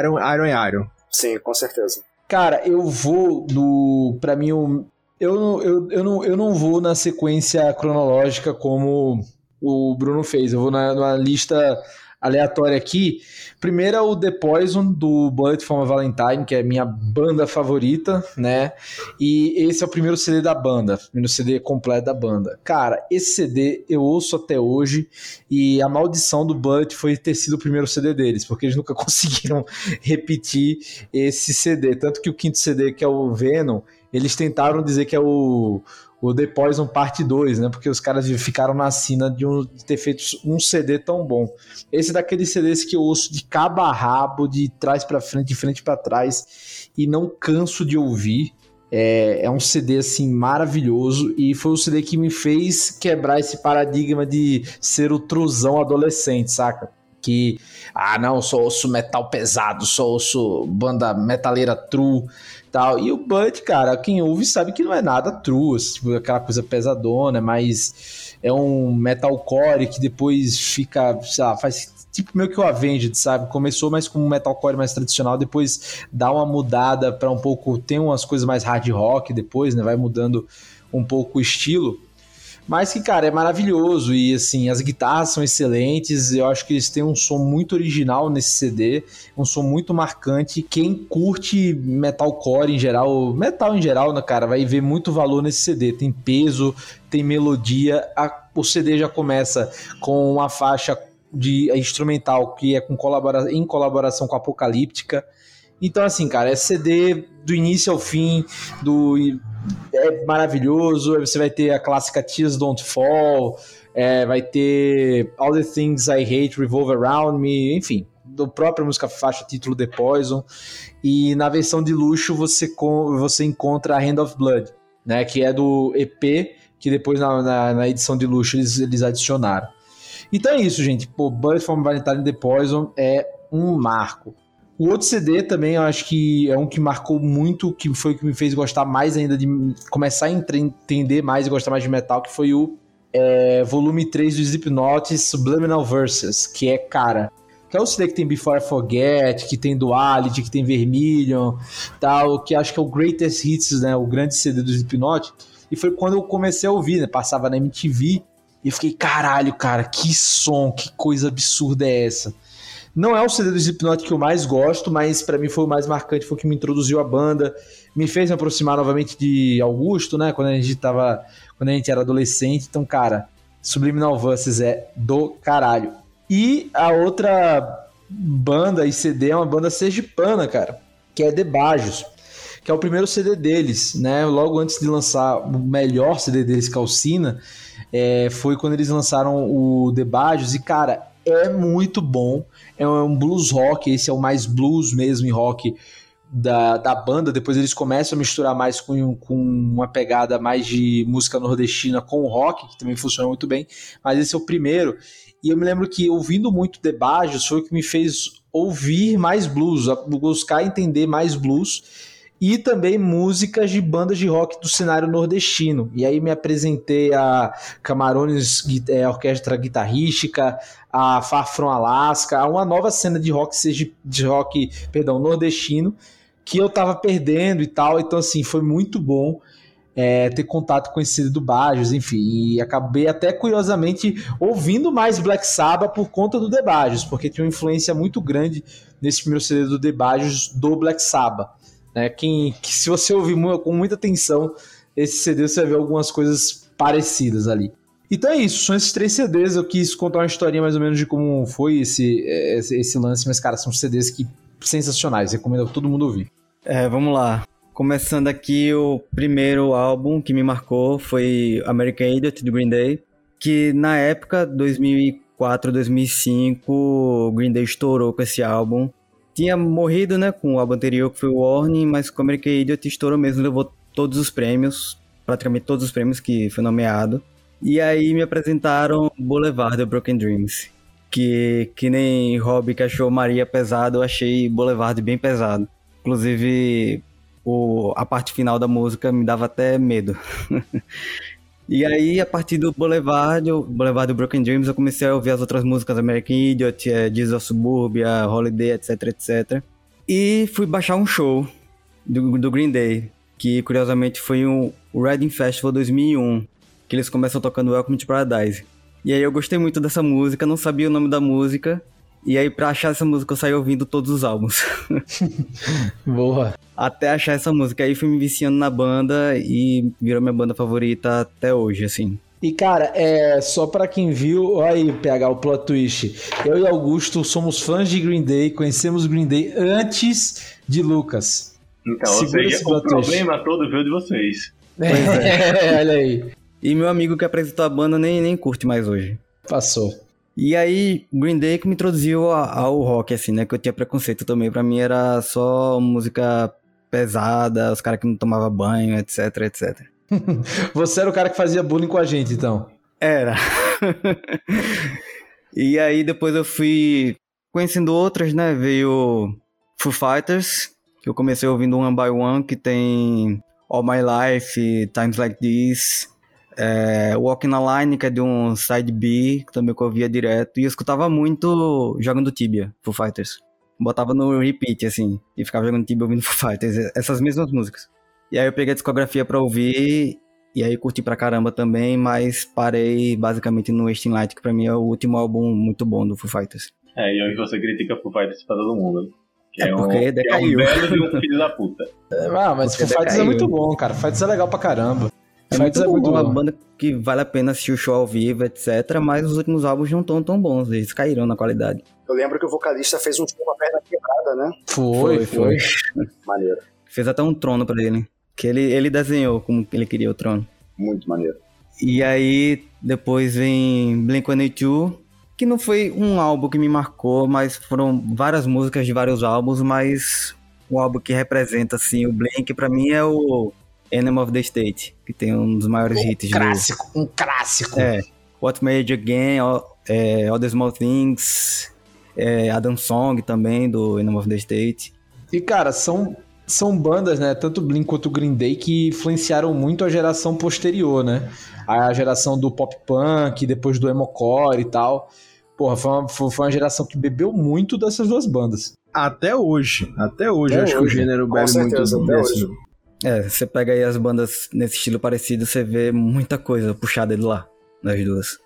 Speaker 1: Iron, Iron é Iron.
Speaker 5: Sim, com certeza.
Speaker 3: Cara, eu vou no. Pra mim, o, eu, eu, eu, não, eu não vou na sequência cronológica como o Bruno fez. Eu vou na, na lista aleatória aqui. Primeiro é o The Poison, do Bullet from a Valentine, que é minha banda favorita, né? E esse é o primeiro CD da banda, o primeiro CD completo da banda. Cara, esse CD eu ouço até hoje e a maldição do Bullet foi ter sido o primeiro CD deles, porque eles nunca conseguiram repetir esse CD. Tanto que o quinto CD, que é o Venom, eles tentaram dizer que é o, o The Poison Parte 2, né? Porque os caras ficaram na cena de, um, de ter feito um CD tão bom. Esse é daqueles CDs que eu ouço de cabo a rabo, de trás para frente, de frente para trás, e não canso de ouvir. É, é, um CD assim maravilhoso e foi o CD que me fez quebrar esse paradigma de ser o truzão adolescente, saca? Que, ah, não, sou ouço metal pesado, sou ouço banda metaleira true tal. E o Bud, cara, quem ouve sabe que não é nada true, assim, tipo, aquela coisa pesadona, mas é um metalcore que depois fica, sei lá, faz tipo meio que o Avenged, sabe? Começou mais como um metalcore mais tradicional, depois dá uma mudada para um pouco, tem umas coisas mais hard rock depois, né? Vai mudando um pouco o estilo. Mas que, cara, é maravilhoso e, assim, as guitarras são excelentes. Eu acho que eles têm um som muito original nesse CD, um som muito marcante. Quem curte metalcore em geral, metal em geral, né, cara, vai ver muito valor nesse CD. Tem peso, tem melodia. A, o CD já começa com uma faixa de instrumental que é com colabora, em colaboração com a Apocalíptica. Então, assim, cara, é CD do início ao fim, do é maravilhoso. Você vai ter a clássica Tears Don't Fall, é, vai ter All the Things I Hate Revolve Around Me, enfim, do própria música faixa título The Poison. E na versão de luxo você, você encontra a Hand of Blood, né, que é do EP que depois na, na, na edição de luxo eles, eles adicionaram. Então é isso, gente. Pô, Bullet from Valentine The Poison é um marco. O outro CD também, eu acho que é um que marcou muito, que foi o que me fez gostar mais ainda de começar a entender mais e gostar mais de metal, que foi o é, volume 3 do Slipknot Subliminal Verses, que é, cara, que é o CD que tem Before I Forget, que tem Duality, que tem Vermilion, tal, que acho que é o Greatest Hits, né, o grande CD do Slipknot, e foi quando eu comecei a ouvir, né, passava na MTV, e eu fiquei, caralho, cara, que som, que coisa absurda é essa? Não é o CD do Slipknot que eu mais gosto, mas para mim foi o mais marcante, foi o que me introduziu a banda, me fez me aproximar novamente de Augusto, né? Quando a gente tava, quando a gente era adolescente. Então, cara, Subliminal Versus é do caralho. E a outra banda e CD é uma banda sergipana, cara, que é The Bajos, que é o primeiro CD deles, né? Logo antes de lançar o melhor CD deles, Calcina, é, foi quando eles lançaram o The Bajos e, cara, é muito bom. É um blues rock, esse é o mais blues mesmo em rock da, da banda. Depois eles começam a misturar mais com, com uma pegada mais de música nordestina com rock, que também funciona muito bem. Mas esse é o primeiro. E eu me lembro que ouvindo muito The Bajos foi o que me fez ouvir mais blues, buscar entender mais blues e também músicas de bandas de rock do cenário nordestino. E aí me apresentei a Camarones é, Orquestra Guitarrística, a Far From Alaska, a uma nova cena de rock, seja de rock, perdão, nordestino, que eu tava perdendo e tal. Então, assim, foi muito bom. É, ter contato com esse do Bajos, enfim, e acabei até curiosamente ouvindo mais Black Sabbath por conta do The Bajos, porque tinha uma influência muito grande nesse primeiro CD do The Bajos do Black Sabbath. Né? Quem, que se você ouvir com muita atenção esse CD, você vai ver algumas coisas parecidas ali. Então é isso, são esses três CDs. Eu quis contar uma historinha mais ou menos de como foi esse, esse, esse lance, mas, cara, são CDs que sensacionais, recomendo todo mundo ouvir.
Speaker 2: É, vamos lá. Começando aqui, o primeiro álbum que me marcou foi American Idiot, do Green Day, que na época, 2004, 2005, o Green Day estourou com esse álbum tinha morrido, né, com o álbum anterior, que foi o Warning, mas com American Idiot estourou mesmo, levou todos os prêmios, praticamente todos os prêmios que foi nomeado. E aí me apresentaram Boulevard The Broken Dreams, que, que nem Rob que achou Maria pesado, eu achei Boulevard bem pesado. Inclusive, o, a parte final da música me dava até medo. E aí, a partir do Boulevard, o Boulevard do Broken Dreams, eu comecei a ouvir as outras músicas, American Idiot, é, Jesus Suburbia, Holiday, etc, etc. E fui baixar um show do, do Green Day, que curiosamente foi um, Reading Festival 2001, que eles começam tocando Welcome to Paradise. E aí eu gostei muito dessa música, não sabia o nome da música, e aí, pra achar essa música, eu saí ouvindo todos os álbuns.
Speaker 3: Boa.
Speaker 2: Até achar essa música. Aí fui me viciando na banda e virou minha banda favorita até hoje, assim.
Speaker 3: E cara, é só para quem viu, olha aí, pegar o plot twist. Eu e Augusto somos fãs de Green Day, conhecemos Green Day antes de Lucas.
Speaker 4: Então, Segura ou seja, o problema todo veio de vocês.
Speaker 3: É, olha aí.
Speaker 2: E meu amigo que apresentou a banda nem, nem curte mais hoje.
Speaker 3: Passou.
Speaker 2: E aí, Green Day que me introduziu ao rock, assim, né? Que eu tinha preconceito também. Pra mim era só música pesada, os caras que não tomavam banho, etc, etc.
Speaker 3: Você era o cara que fazia bullying com a gente, então?
Speaker 2: Era. e aí depois eu fui conhecendo outras, né? Veio Foo Fighters, que eu comecei ouvindo One by One, que tem All My Life, Times Like This, é, Walking a Line, que é de um side B, que também eu ouvia direto. E eu escutava muito jogando Tibia, Foo Fighters. Botava no repeat, assim, e ficava jogando Tibia ouvindo Foo Fighters, essas mesmas músicas. E aí eu peguei a discografia pra ouvir E aí curti pra caramba também, mas parei basicamente no Wasting Light, que pra mim é o último álbum muito bom do Foo Fighters.
Speaker 4: É, e hoje você critica Foo Fighters pra todo mundo. Que
Speaker 2: É
Speaker 4: um,
Speaker 2: porque
Speaker 4: que é um
Speaker 2: decaiu.
Speaker 4: velho e um filho da puta.
Speaker 3: Ah, mas Foo Fighters é muito bom, cara. Foo Fighters é legal pra caramba.
Speaker 2: É muito
Speaker 3: é
Speaker 2: bom,
Speaker 3: muito
Speaker 2: uma
Speaker 3: bom.
Speaker 2: banda que vale a pena assistir o show ao vivo, etc. Mas os últimos álbuns não estão tão bons, eles caíram na qualidade.
Speaker 5: Eu lembro que o vocalista fez um show com a perna quebrada, né?
Speaker 3: Foi, foi.
Speaker 5: Maneiro.
Speaker 2: Fez até um trono pra ele, que ele, ele desenhou como ele queria o trono.
Speaker 5: Muito maneiro.
Speaker 2: E aí, depois vem Blink-182, que não foi um álbum que me marcou, mas foram várias músicas de vários álbuns, mas o álbum que representa, assim, o Blink, pra mim é o Enemy of the State, que tem um dos maiores hits do...
Speaker 3: Clássico, um clássico.
Speaker 2: É, What Made You Again, All, é, All the Small Things, é, Adam Song também, do Enemy of the State.
Speaker 3: E, cara, são, são bandas, né? Tanto Blink quanto Green Day que influenciaram muito a geração posterior, né? A geração do pop punk, depois do emocore e tal. Porra, foi uma, foi uma geração que bebeu muito dessas duas bandas.
Speaker 1: Até hoje. Até hoje.
Speaker 3: Até
Speaker 1: acho
Speaker 3: hoje.
Speaker 1: que o gênero bebe
Speaker 5: certeza,
Speaker 1: muito
Speaker 5: hoje.
Speaker 2: É, você pega aí as bandas nesse estilo parecido, você vê muita coisa puxada de lá, das duas.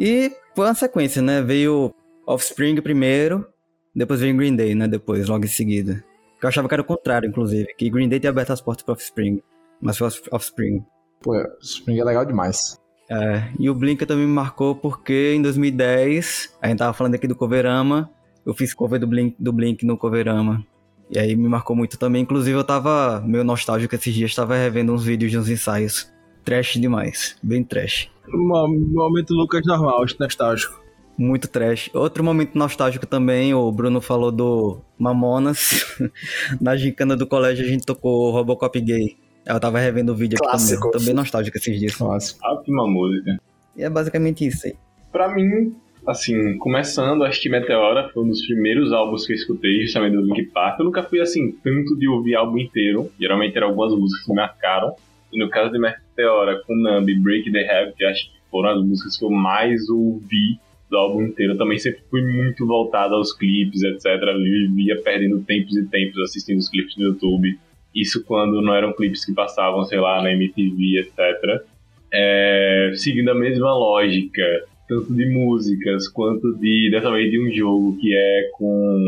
Speaker 2: E foi uma sequência, né? Veio Offspring primeiro, depois veio Green Day, né? Depois, logo em seguida. Eu achava que era o contrário, inclusive, que Green Day tinha aberto as portas para Offspring, mas foi Off- Offspring.
Speaker 3: Pô, o Spring é legal demais.
Speaker 2: É, e o Blink também me marcou porque em 2010, a gente tava falando aqui do Coverama, eu fiz cover do Blink, do Blink no Coverama. E aí me marcou muito também. Inclusive eu tava meio nostálgico esses dias, tava revendo uns vídeos de uns ensaios. Trash demais, bem trash.
Speaker 1: Mo- Momento Lucas normal, nostálgico.
Speaker 2: Muito trash. Outro momento nostálgico também, o Bruno falou do Mamonas. Na gincana do colégio a gente tocou Robocop Gay. Eu tava revendo o vídeo aqui
Speaker 5: Clássico.
Speaker 2: também. Tô bem nostálgico esses dias.
Speaker 3: Clássico.
Speaker 4: Ótima música.
Speaker 2: E é basicamente isso aí.
Speaker 4: Pra mim, assim, começando, acho que Meteora foi um dos primeiros álbuns que eu escutei, justamente do Linkin Park. Eu nunca fui, assim, tanto de ouvir álbum inteiro. Geralmente eram algumas músicas que me marcaram. E no caso de Meteora, com Numb e Break the Habit, acho que foram as músicas que eu mais ouvi do álbum inteiro. Eu também sempre fui muito voltado aos clipes, etc. Eu vivia perdendo tempos e tempos assistindo os clipes no YouTube. Isso quando não eram clipes que passavam, sei lá, na MTV, etc. É, seguindo a mesma lógica, tanto de músicas quanto de dessa vez de um jogo que é com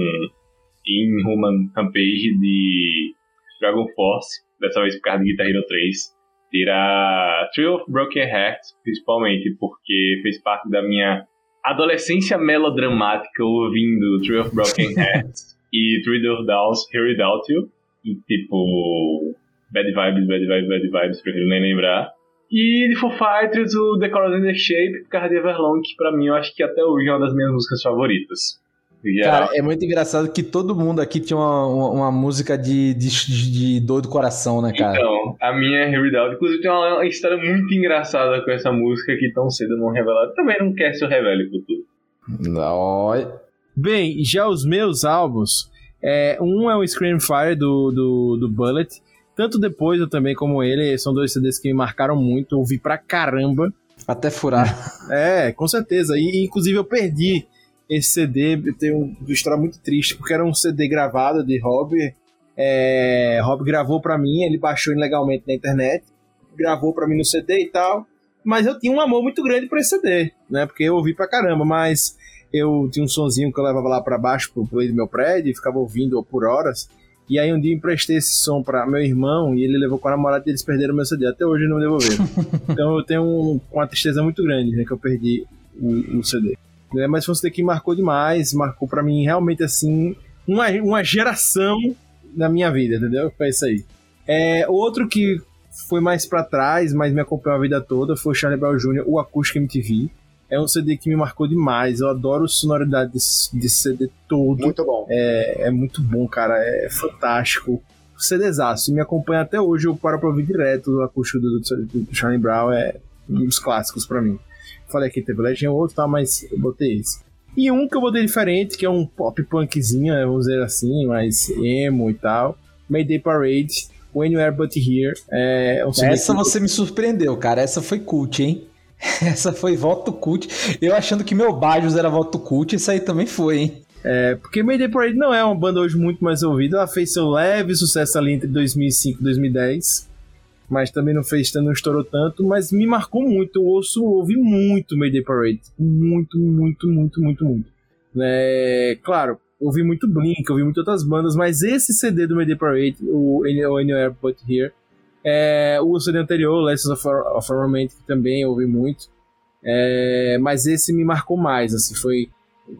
Speaker 4: Inhuman Rampage de Dragon Force, dessa vez por causa de Guitar Hero 3. Tirar Three of Broken Hearts, principalmente porque fez parte da minha adolescência melodramática ouvindo Three of Broken Hearts e Three of Downs, Here Without You. E tipo, Bad Vibes, Bad Vibes, Bad Vibes, prefiro nem lembrar. E de Foo Fighters, o The Colors and the Shape, por causa de Everlong, que pra mim eu acho que até hoje é uma das minhas músicas favoritas. Em geral.
Speaker 3: Cara, é muito engraçado que todo mundo aqui tinha uma, uma, uma música de, de, de dor do coração, né, cara?
Speaker 4: Então, a minha é Without. Inclusive tem uma, uma história muito engraçada com essa música que tão cedo não revelada. Também não quer se eu revele o futuro.
Speaker 3: Olha.
Speaker 1: Bem, já os meus álbuns, é, um é o Scream Fire do, do, do Bullet. Tanto depois eu também como ele, são dois CDs que me marcaram muito, ouvi pra caramba.
Speaker 3: Até furar.
Speaker 1: É, com certeza. E inclusive eu perdi esse CD, tenho uma história muito triste, porque era um CD gravado de Rob. É, Rob gravou pra mim, ele baixou ilegalmente na internet, gravou pra mim no CD e tal. Mas eu tinha um amor muito grande por esse CD, né? Porque eu ouvi pra caramba, mas eu tinha um sonzinho que eu levava lá pra baixo pro play do meu prédio e ficava ouvindo por horas. E aí um dia eu emprestei esse som pra meu irmão e ele levou com a namorada e eles perderam meu CD. Até hoje não devolveram. então eu tenho um- uma tristeza muito grande, né? Que eu perdi o, o CD. Né, Mas foi um CD que marcou demais, marcou pra mim realmente assim uma, uma geração na minha vida, entendeu? Foi isso aí. É, outro que foi mais pra trás, mas me acompanhou a vida toda, foi o Charlie Brown Jr., o Acústico MTV. É um CD que me marcou demais. Eu adoro a sonoridade desse, desse CD todo.
Speaker 5: Muito bom.
Speaker 1: É, é muito bom, cara. É fantástico. CDzaço. Me acompanha até hoje. Eu paro pra ouvir direto o acústico do, do, do Charlie Brown. É um dos clássicos pra mim. Falei que teve Legend outro, tá? Mas eu botei esse. E um que eu botei diferente, que é um pop punkzinho, né, vamos dizer assim, mais emo e tal. Mayday Parade, When You Are But Here. É um CD
Speaker 3: Essa
Speaker 1: que-
Speaker 3: você me surpreendeu, cara. Essa foi cult, hein? Essa foi voto cult. Eu achando que meu Bajos era voto cult, isso aí também foi, hein?
Speaker 1: É, porque Mayday Parade não é uma banda hoje muito mais ouvida. Ela fez seu leve sucesso ali entre 2005 e 2010. mas também não fez, não estourou tanto, mas me marcou muito. Eu ouço, ouvi muito Mayday Parade. Muito, muito, muito, muito, muito. É, claro, ouvi muito Blink, ouvi muitas outras bandas, mas esse CD do Mayday Parade, o Anywhere But Here, é, o CD anterior, Lessons of, of Romantic, também ouvi muito. É, mas esse me marcou mais, assim, foi,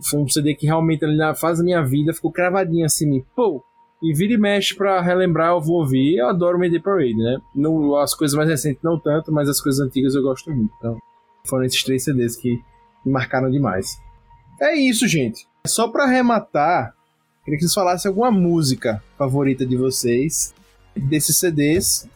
Speaker 1: foi um CD que realmente ali na fase da minha vida ficou cravadinho assim, pô, e vira e mexe pra relembrar, eu vou ouvir. Eu adoro Mayday Parade, né? As coisas mais recentes não tanto, mas as coisas antigas eu gosto muito. Então, foram esses três CDs que me marcaram demais. É isso, gente. Só pra arrematar, queria que vocês falassem alguma música favorita de vocês desses CDs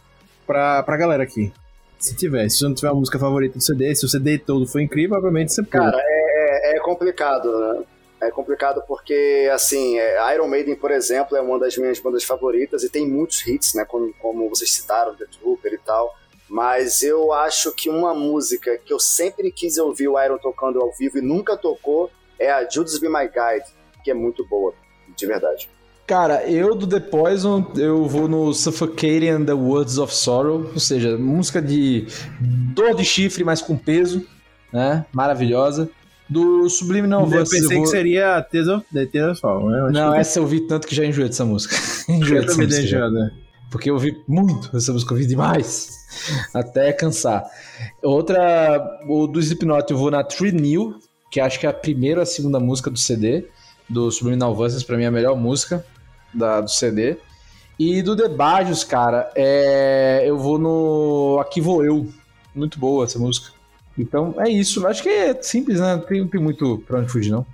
Speaker 1: pra, pra galera aqui. Se tiver, se não tiver uma música favorita do CD, se o CD todo foi incrível, obviamente você
Speaker 5: pula. Cara, é, é complicado, né? É complicado porque, assim, é, Iron Maiden, por exemplo, é uma das minhas bandas favoritas e tem muitos hits, né? Como, como vocês citaram, The Trooper e tal. Mas eu acho que uma música que eu sempre quis ouvir o Iron tocando ao vivo e nunca tocou é a Judas Be My Guide, que é muito boa, de verdade.
Speaker 3: Cara, eu do The Poison, eu vou no Suffocating and the Words of Sorrow, ou seja, música de dor de chifre, mas com peso, né? Maravilhosa. Do Subliminal
Speaker 1: Voices. Eu pensei vou... que seria Tears of, The Tears of Fall, né?
Speaker 3: Não, que... essa eu vi tanto que já enjoei dessa música.
Speaker 1: enjoei dessa música. Enjoado, né?
Speaker 3: Porque eu vi muito essa música, eu vi demais. Até cansar. Outra, o do Slipknot, eu vou na Tree New, que acho que é a primeira ou a segunda música do CD. Do Subliminal Voices, pra mim, é a melhor música da, do CD. E do The Bajos, cara, é, eu vou no Aqui Vou Eu. Muito boa essa música. Então é isso. Acho que é simples, né? Não tem, tem muito pra onde fugir, não.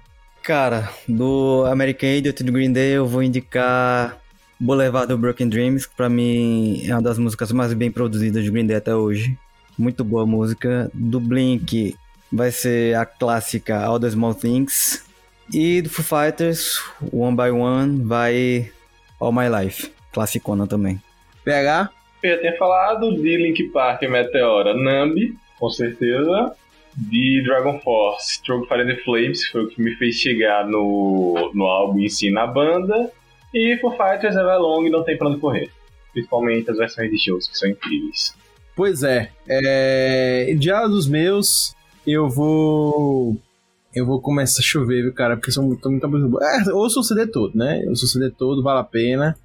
Speaker 2: Cara, do American Idiot do Green Day eu vou indicar Boulevard do Broken Dreams, que pra mim é uma das músicas mais bem produzidas de Green Day até hoje. Muito boa música. Do Blink vai ser a clássica All the Small Things. E do Foo Fighters, One by One, vai All My Life. Classicona também.
Speaker 1: PH?
Speaker 4: Eu ter falado de Link Park Meteora Nambi, com certeza. De Dragon Force, Stroke Fire and the Flames, foi o que me fez chegar no, no álbum em si na banda. E Foo Fighters Everlong não tem pra onde correr. Principalmente as versões de shows, que são incríveis.
Speaker 1: Pois é. é... Já dos meus, eu vou eu vou começar a chover, viu, cara? Porque são muito, muito muito É, o CD todo, né? Ouço o CD todo, vale a pena.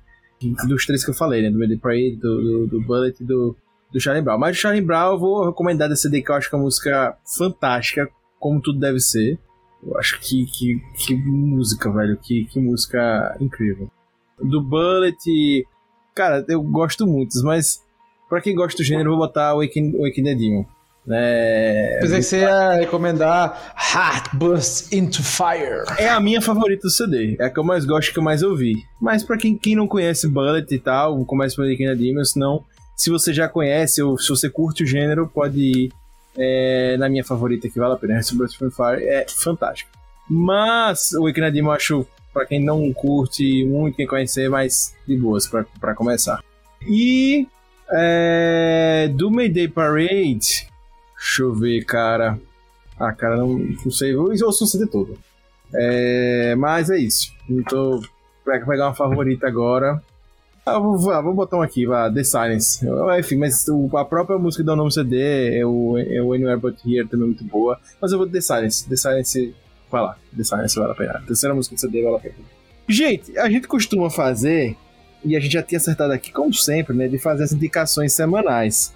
Speaker 1: Dos três que eu falei, né? Do Made Parade, do, do, do Bullet e do, do Charlie Brown. Mas do Charlie Brown eu vou recomendar desse CD que eu acho que é uma música fantástica, como tudo deve ser. Eu acho que, que, que música, velho. Que, que música incrível. Do Bullet, cara, eu gosto muito, mas pra quem gosta do gênero, eu vou botar o Waking, Demon. É...
Speaker 3: Pensei que você ia recomendar Heart Burst into Fire.
Speaker 1: É a minha favorita do CD. É a que eu mais gosto que eu mais ouvi. Mas pra quem, quem não conhece Bullet e tal, começa por King Demon, senão, se você já conhece ou se você curte o gênero, pode ir é, na minha favorita que vale a pena. Heart Burst into Fire é fantástico. Mas o King Demon eu acho, pra quem não curte muito, quem conhecer, mais de boas pra, pra começar. E é, do Mayday Parade, Deixa eu ver, cara. Ah, cara, não, não sei. Eu ouço o CD todo. É, mas é isso. Então, vai pegar uma favorita agora. Ah, vou, ah, vou botar um aqui, vá, The Silence. Enfim, mas o, a própria música do nome CD é o, é o Anywhere But Here, também é muito boa. Mas eu vou The Silence. The Silence, vai lá. The Silence vale a pena. Terceira música do CD vale a pena. Gente, a gente costuma fazer, e a gente já tinha acertado aqui, como sempre, né, de fazer as indicações semanais.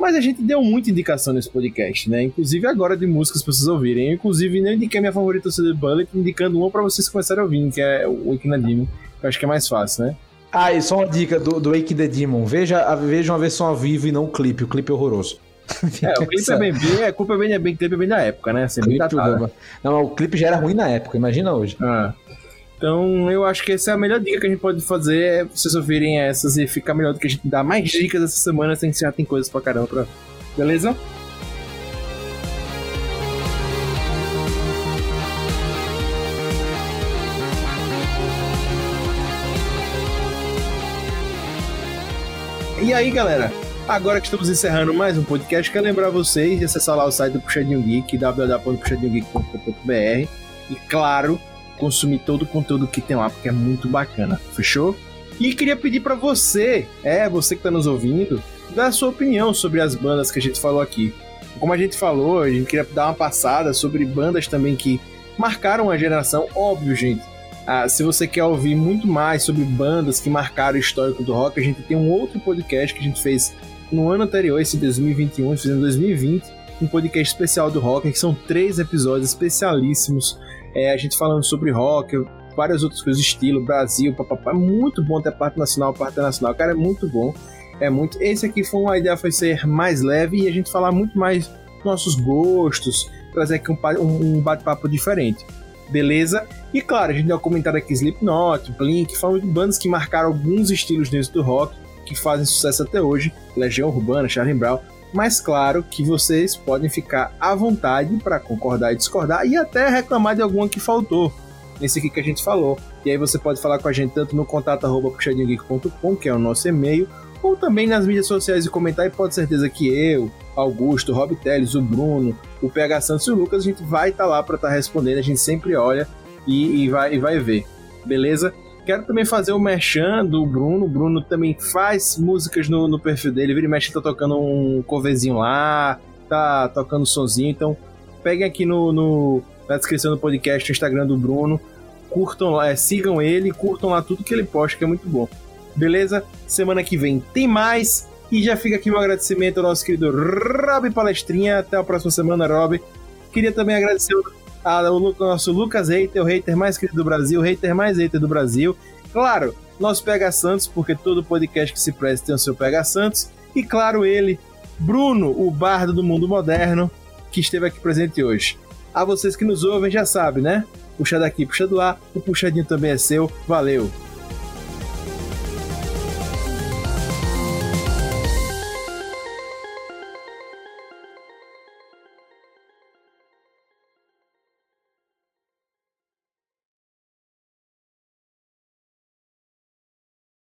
Speaker 1: Mas a gente deu muita indicação nesse podcast, né? Inclusive agora de músicas pra vocês ouvirem. Eu, inclusive, nem indiquei minha favorita CD Bullet, indicando uma pra vocês começarem a ouvir, que é o Wake the Demon, que eu acho que é mais fácil, né?
Speaker 3: Ah, e só uma dica do, do Wake the Demon. Veja, veja uma versão ao vivo e não o clipe. O clipe é horroroso.
Speaker 1: É, o clipe é bem, bem, a culpa é bem, é bem, é bem da época, né? Assim, bem
Speaker 3: Não, o clipe já era ruim na época, imagina hoje.
Speaker 1: Ah. Então, eu acho que essa é a melhor dica que a gente pode fazer, é vocês ouvirem essas e ficar melhor do que a gente dar mais dicas essa semana, sem já tem coisas pra caramba pra... Beleza? E aí, galera? Agora que estamos encerrando mais um podcast, quero lembrar vocês de acessar lá o site do Puxadinho Geek, www.puxadinhogeek.com.br e, claro, consumir todo o conteúdo que tem lá, porque é muito bacana. Fechou? E queria pedir para você, é, você que tá nos ouvindo, dar a sua opinião sobre as bandas que a gente falou aqui. Como a gente falou, a gente queria dar uma passada sobre bandas também que marcaram a geração. Óbvio, gente. Ah, se você quer ouvir muito mais sobre bandas que marcaram o histórico do rock, a gente tem um outro podcast que a gente fez no ano anterior, esse 2021, fizemos em 2020, um podcast especial do rock, que são três episódios especialíssimos. É, a gente falando sobre rock, várias outras coisas, estilo, Brasil, papapá. É muito bom ter parte nacional, parte nacional. Cara, é muito bom. É muito. Esse aqui foi uma ideia, foi ser mais leve e a gente falar muito mais nossos gostos, trazer aqui um, um bate-papo diferente. Beleza? E claro, a gente deu um comentário aqui Slipknot, Blink, falando de bandas que marcaram alguns estilos dentro do rock, que fazem sucesso até hoje, Legião Urbana, Charlie Brown. Mas claro que vocês podem ficar à vontade para concordar e discordar e até reclamar de alguma que faltou nesse aqui que a gente falou. E aí você pode falar com a gente tanto no contato arroba que é o nosso e-mail, ou também nas mídias sociais e comentar, e pode certeza que eu, Augusto, Rob Teles, o Bruno, o PH Santos e o Lucas, a gente vai estar tá lá para estar tá respondendo, a gente sempre olha e, e, vai, e vai ver, beleza? Quero também fazer o merchan do Bruno. O Bruno também faz músicas no, no perfil dele. Vira e mexe, tá tocando um coverzinho lá, tá tocando sonzinho. Então, peguem aqui no, no, na descrição do podcast o Instagram do Bruno. Curtam lá, é, sigam ele, curtam lá tudo que ele posta, que é muito bom. Beleza? Semana que vem tem mais. E já fica aqui o um agradecimento ao nosso querido Rob Palestrinha. Até a próxima semana, Rob. Queria também agradecer ao nosso Lucas Hater, o hater mais querido do Brasil, o hater mais hater do Brasil. Claro, nosso Pega Santos, porque todo podcast que se presta tem o seu Pega Santos. E claro, ele, Bruno, o bardo do mundo moderno, que esteve aqui presente hoje. A vocês que nos ouvem já sabem, né? Puxa daqui, puxa do lá, o puxadinho também é seu. Valeu!